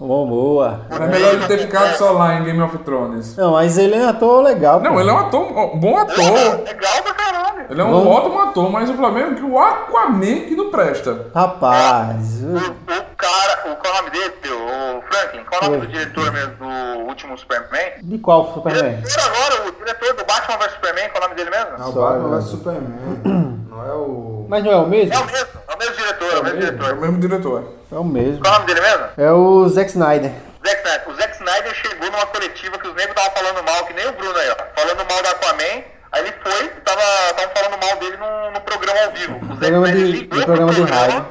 Momoa. Boa. É melhor ele ter ficado só lá em Game of Thrones. Não, mas ele é um ator legal. Não, pô. ele é um ator, um bom ator. Legal pra caralho. Ele é um Vamos- ótimo ator, mas o problema é que o Aquaman que não presta. Rapaz, O, o cara, o, qual é o nome dele? O Franklin, qual é o nome do diretor mesmo do último Superman? de qual Superman? Diretor agora, o diretor do Batman vs Superman, qual é o nome dele mesmo? É o Batman vs Superman. Não é o. Mas não é o mesmo? É o mesmo, é o mesmo diretor, é o mesmo É o diretor. mesmo diretor. É o mesmo. Qual é o nome dele mesmo? É o Zack Snyder. Zack Snyder. O Zack Snyder chegou numa coletiva que os negros estavam falando mal, que nem o Bruno aí, ó. Falando mal do Aquaman. Aí ele foi e tava, tava falando mal dele no, no programa ao vivo. O Zack Snyder de- ligou no pro programa de rádio.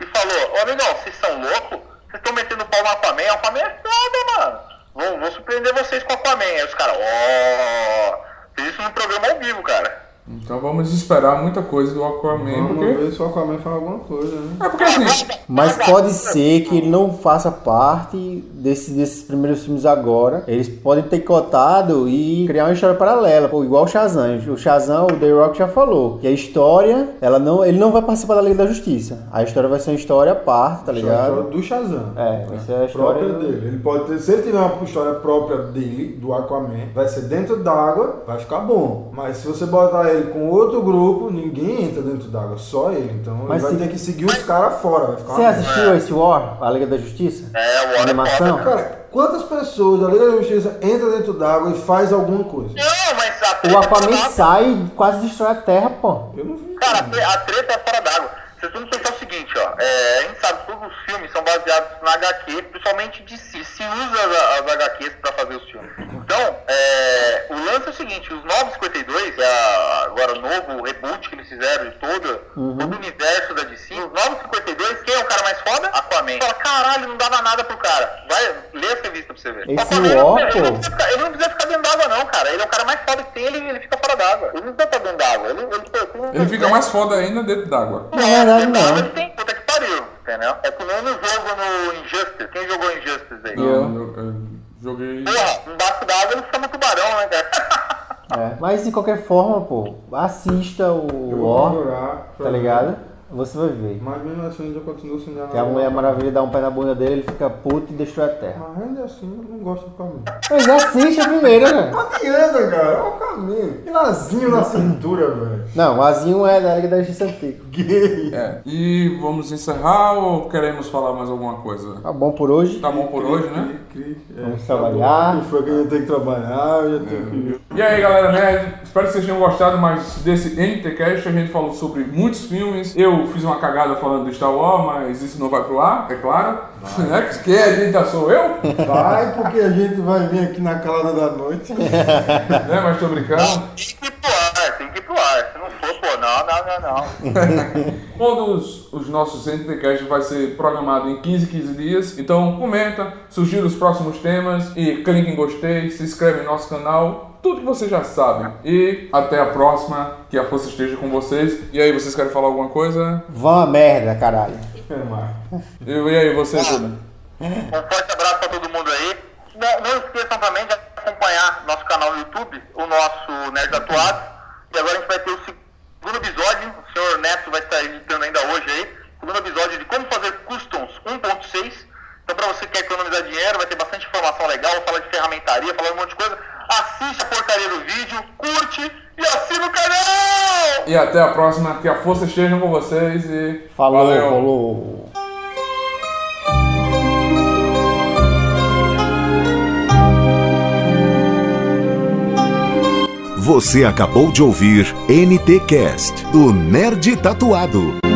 E falou, ô amigão, vocês são loucos? Vocês estão metendo pau no Aquaman? Aquaman é foda, mano. Vou, vou surpreender vocês com o Aquaman. Aí os caras, ó... Fez isso no programa ao vivo, cara. Então vamos esperar muita coisa do Aquaman, Vamos porque... ver se o Aquaman faz alguma coisa, né? É porque assim, Mas pode ser que ele não faça parte desse- desses primeiros filmes agora. Eles podem ter cotado e criar uma história paralela, pô, igual o Shazam. O Shazam, o The Rock já falou que a história, ela não, ele não vai participar da Liga da Justiça. A história vai ser uma história à parte, tá A história ligado? do Shazam. É, vai ser a história própria dele. Ele pode ter, se ele tiver uma história própria dele, do Aquaman, vai ser dentro d'água, vai ficar bom. Mas se você botar ele com outro grupo, ninguém entra dentro d'água, só ele. Então Mas ele vai se- ter que seguir os caras fora, vai ficar Você assistiu esse War, a Liga da Justiça? É, o War é Animação? foda, Cara, quantas pessoas da Liga da Justiça entram dentro d'água e faz alguma coisa? Não, mas a O treta Aquaman é sai e quase destrói a Terra, pô. Eu não vi. Cara, a treta é fora d'água. Vocês que pensar o seguinte, ó. é, a gente sabe que todos os filmes são baseados na HQ, principalmente de si. Se usa as, as HQs pra fazer os filmes. Então, é, o lance é o seguinte, os 952, que é a- agora o novo reboot que eles fizeram de todo, todo o universo da DC, os 952, quem é o cara mais foda? Aquaman. Fala, caralho, não dava nada pro cara. Vai, lê essa revista pra você ver. Esse Aquaman, não- ele, cara. Ele é o cara mais foda que tem, ele, ele fica fora d'água. Ele não estar dentro d'água. Ele, ele, ele, ele fica mais foda ainda dentro d'água. Na verdade, não. Ele tem puta que pariu, entendeu? É que nem no jogo no Injustice. Quem jogou Injustice aí? Eu. Não, eu, eu joguei... Porra, embaixo d'água ele chama tubarão, né, cara? É. Mas de qualquer forma, pô, assista o War, tá ver. ligado? Você vai ver. Mas mesmo assim eu continuo sem Que a Mulher Maravilha dá um pé na bunda dele, ele fica puto e destrói a Terra. Mas ainda assim eu não gosto do Aquaman. Mas assiste a primeira, né? Não adianta, cara. É o caminho. Que lazinho na cintura, velho. Não, o Azinho é da Liga da Justiça Antiga. Gay. É. E vamos encerrar ou queremos falar mais alguma coisa? Tá bom por hoje. Tá bom por hoje, né? Cri, cri. É, Vamos tá trabalhar. bom. Foi que a gente tem que trabalhar, eu já tenho que. E aí galera nerd, espero que vocês tenham gostado mais desse NTCast. A gente falou sobre muitos filmes. Eu fiz uma cagada falando do Star Wars, mas isso não vai pro ar, é claro. É que quem edita sou eu, Vai, porque a gente vai vir aqui na calada da noite. né? Mas tô brincando. Tem que ir pro ar, tem que ir pro ar. Se não for, pô, não, não, não, não. Todos os nossos NTCast vai ser programado em 15, 15 dias. Então comenta, sugira os próximos temas e clique em gostei, se inscreve no nosso canal. Tudo que vocês já sabem. E até a próxima. Que a força esteja com vocês. E aí, vocês querem falar alguma coisa? Vão a merda, caralho. E, e aí, você, Duda? Um forte abraço pra todo mundo aí. Não, não esqueçam também de acompanhar nosso canal no YouTube, o nosso Nerd Atuado. E agora a gente vai ter o segundo episódio. O senhor Neto vai estar editando ainda hoje aí. Segundo episódio de como fazer customs 1.6. Então, pra você que quer economizar dinheiro, vai ter bastante informação legal. Fala de ferramentaria, fala um monte de coisa. Assiste a porcaria do vídeo, curte e assina o canal! E até a próxima. Que a força esteja com vocês e. Falou, Valeu. falou. Você acabou de ouvir NT Cast do Nerd Tatuado.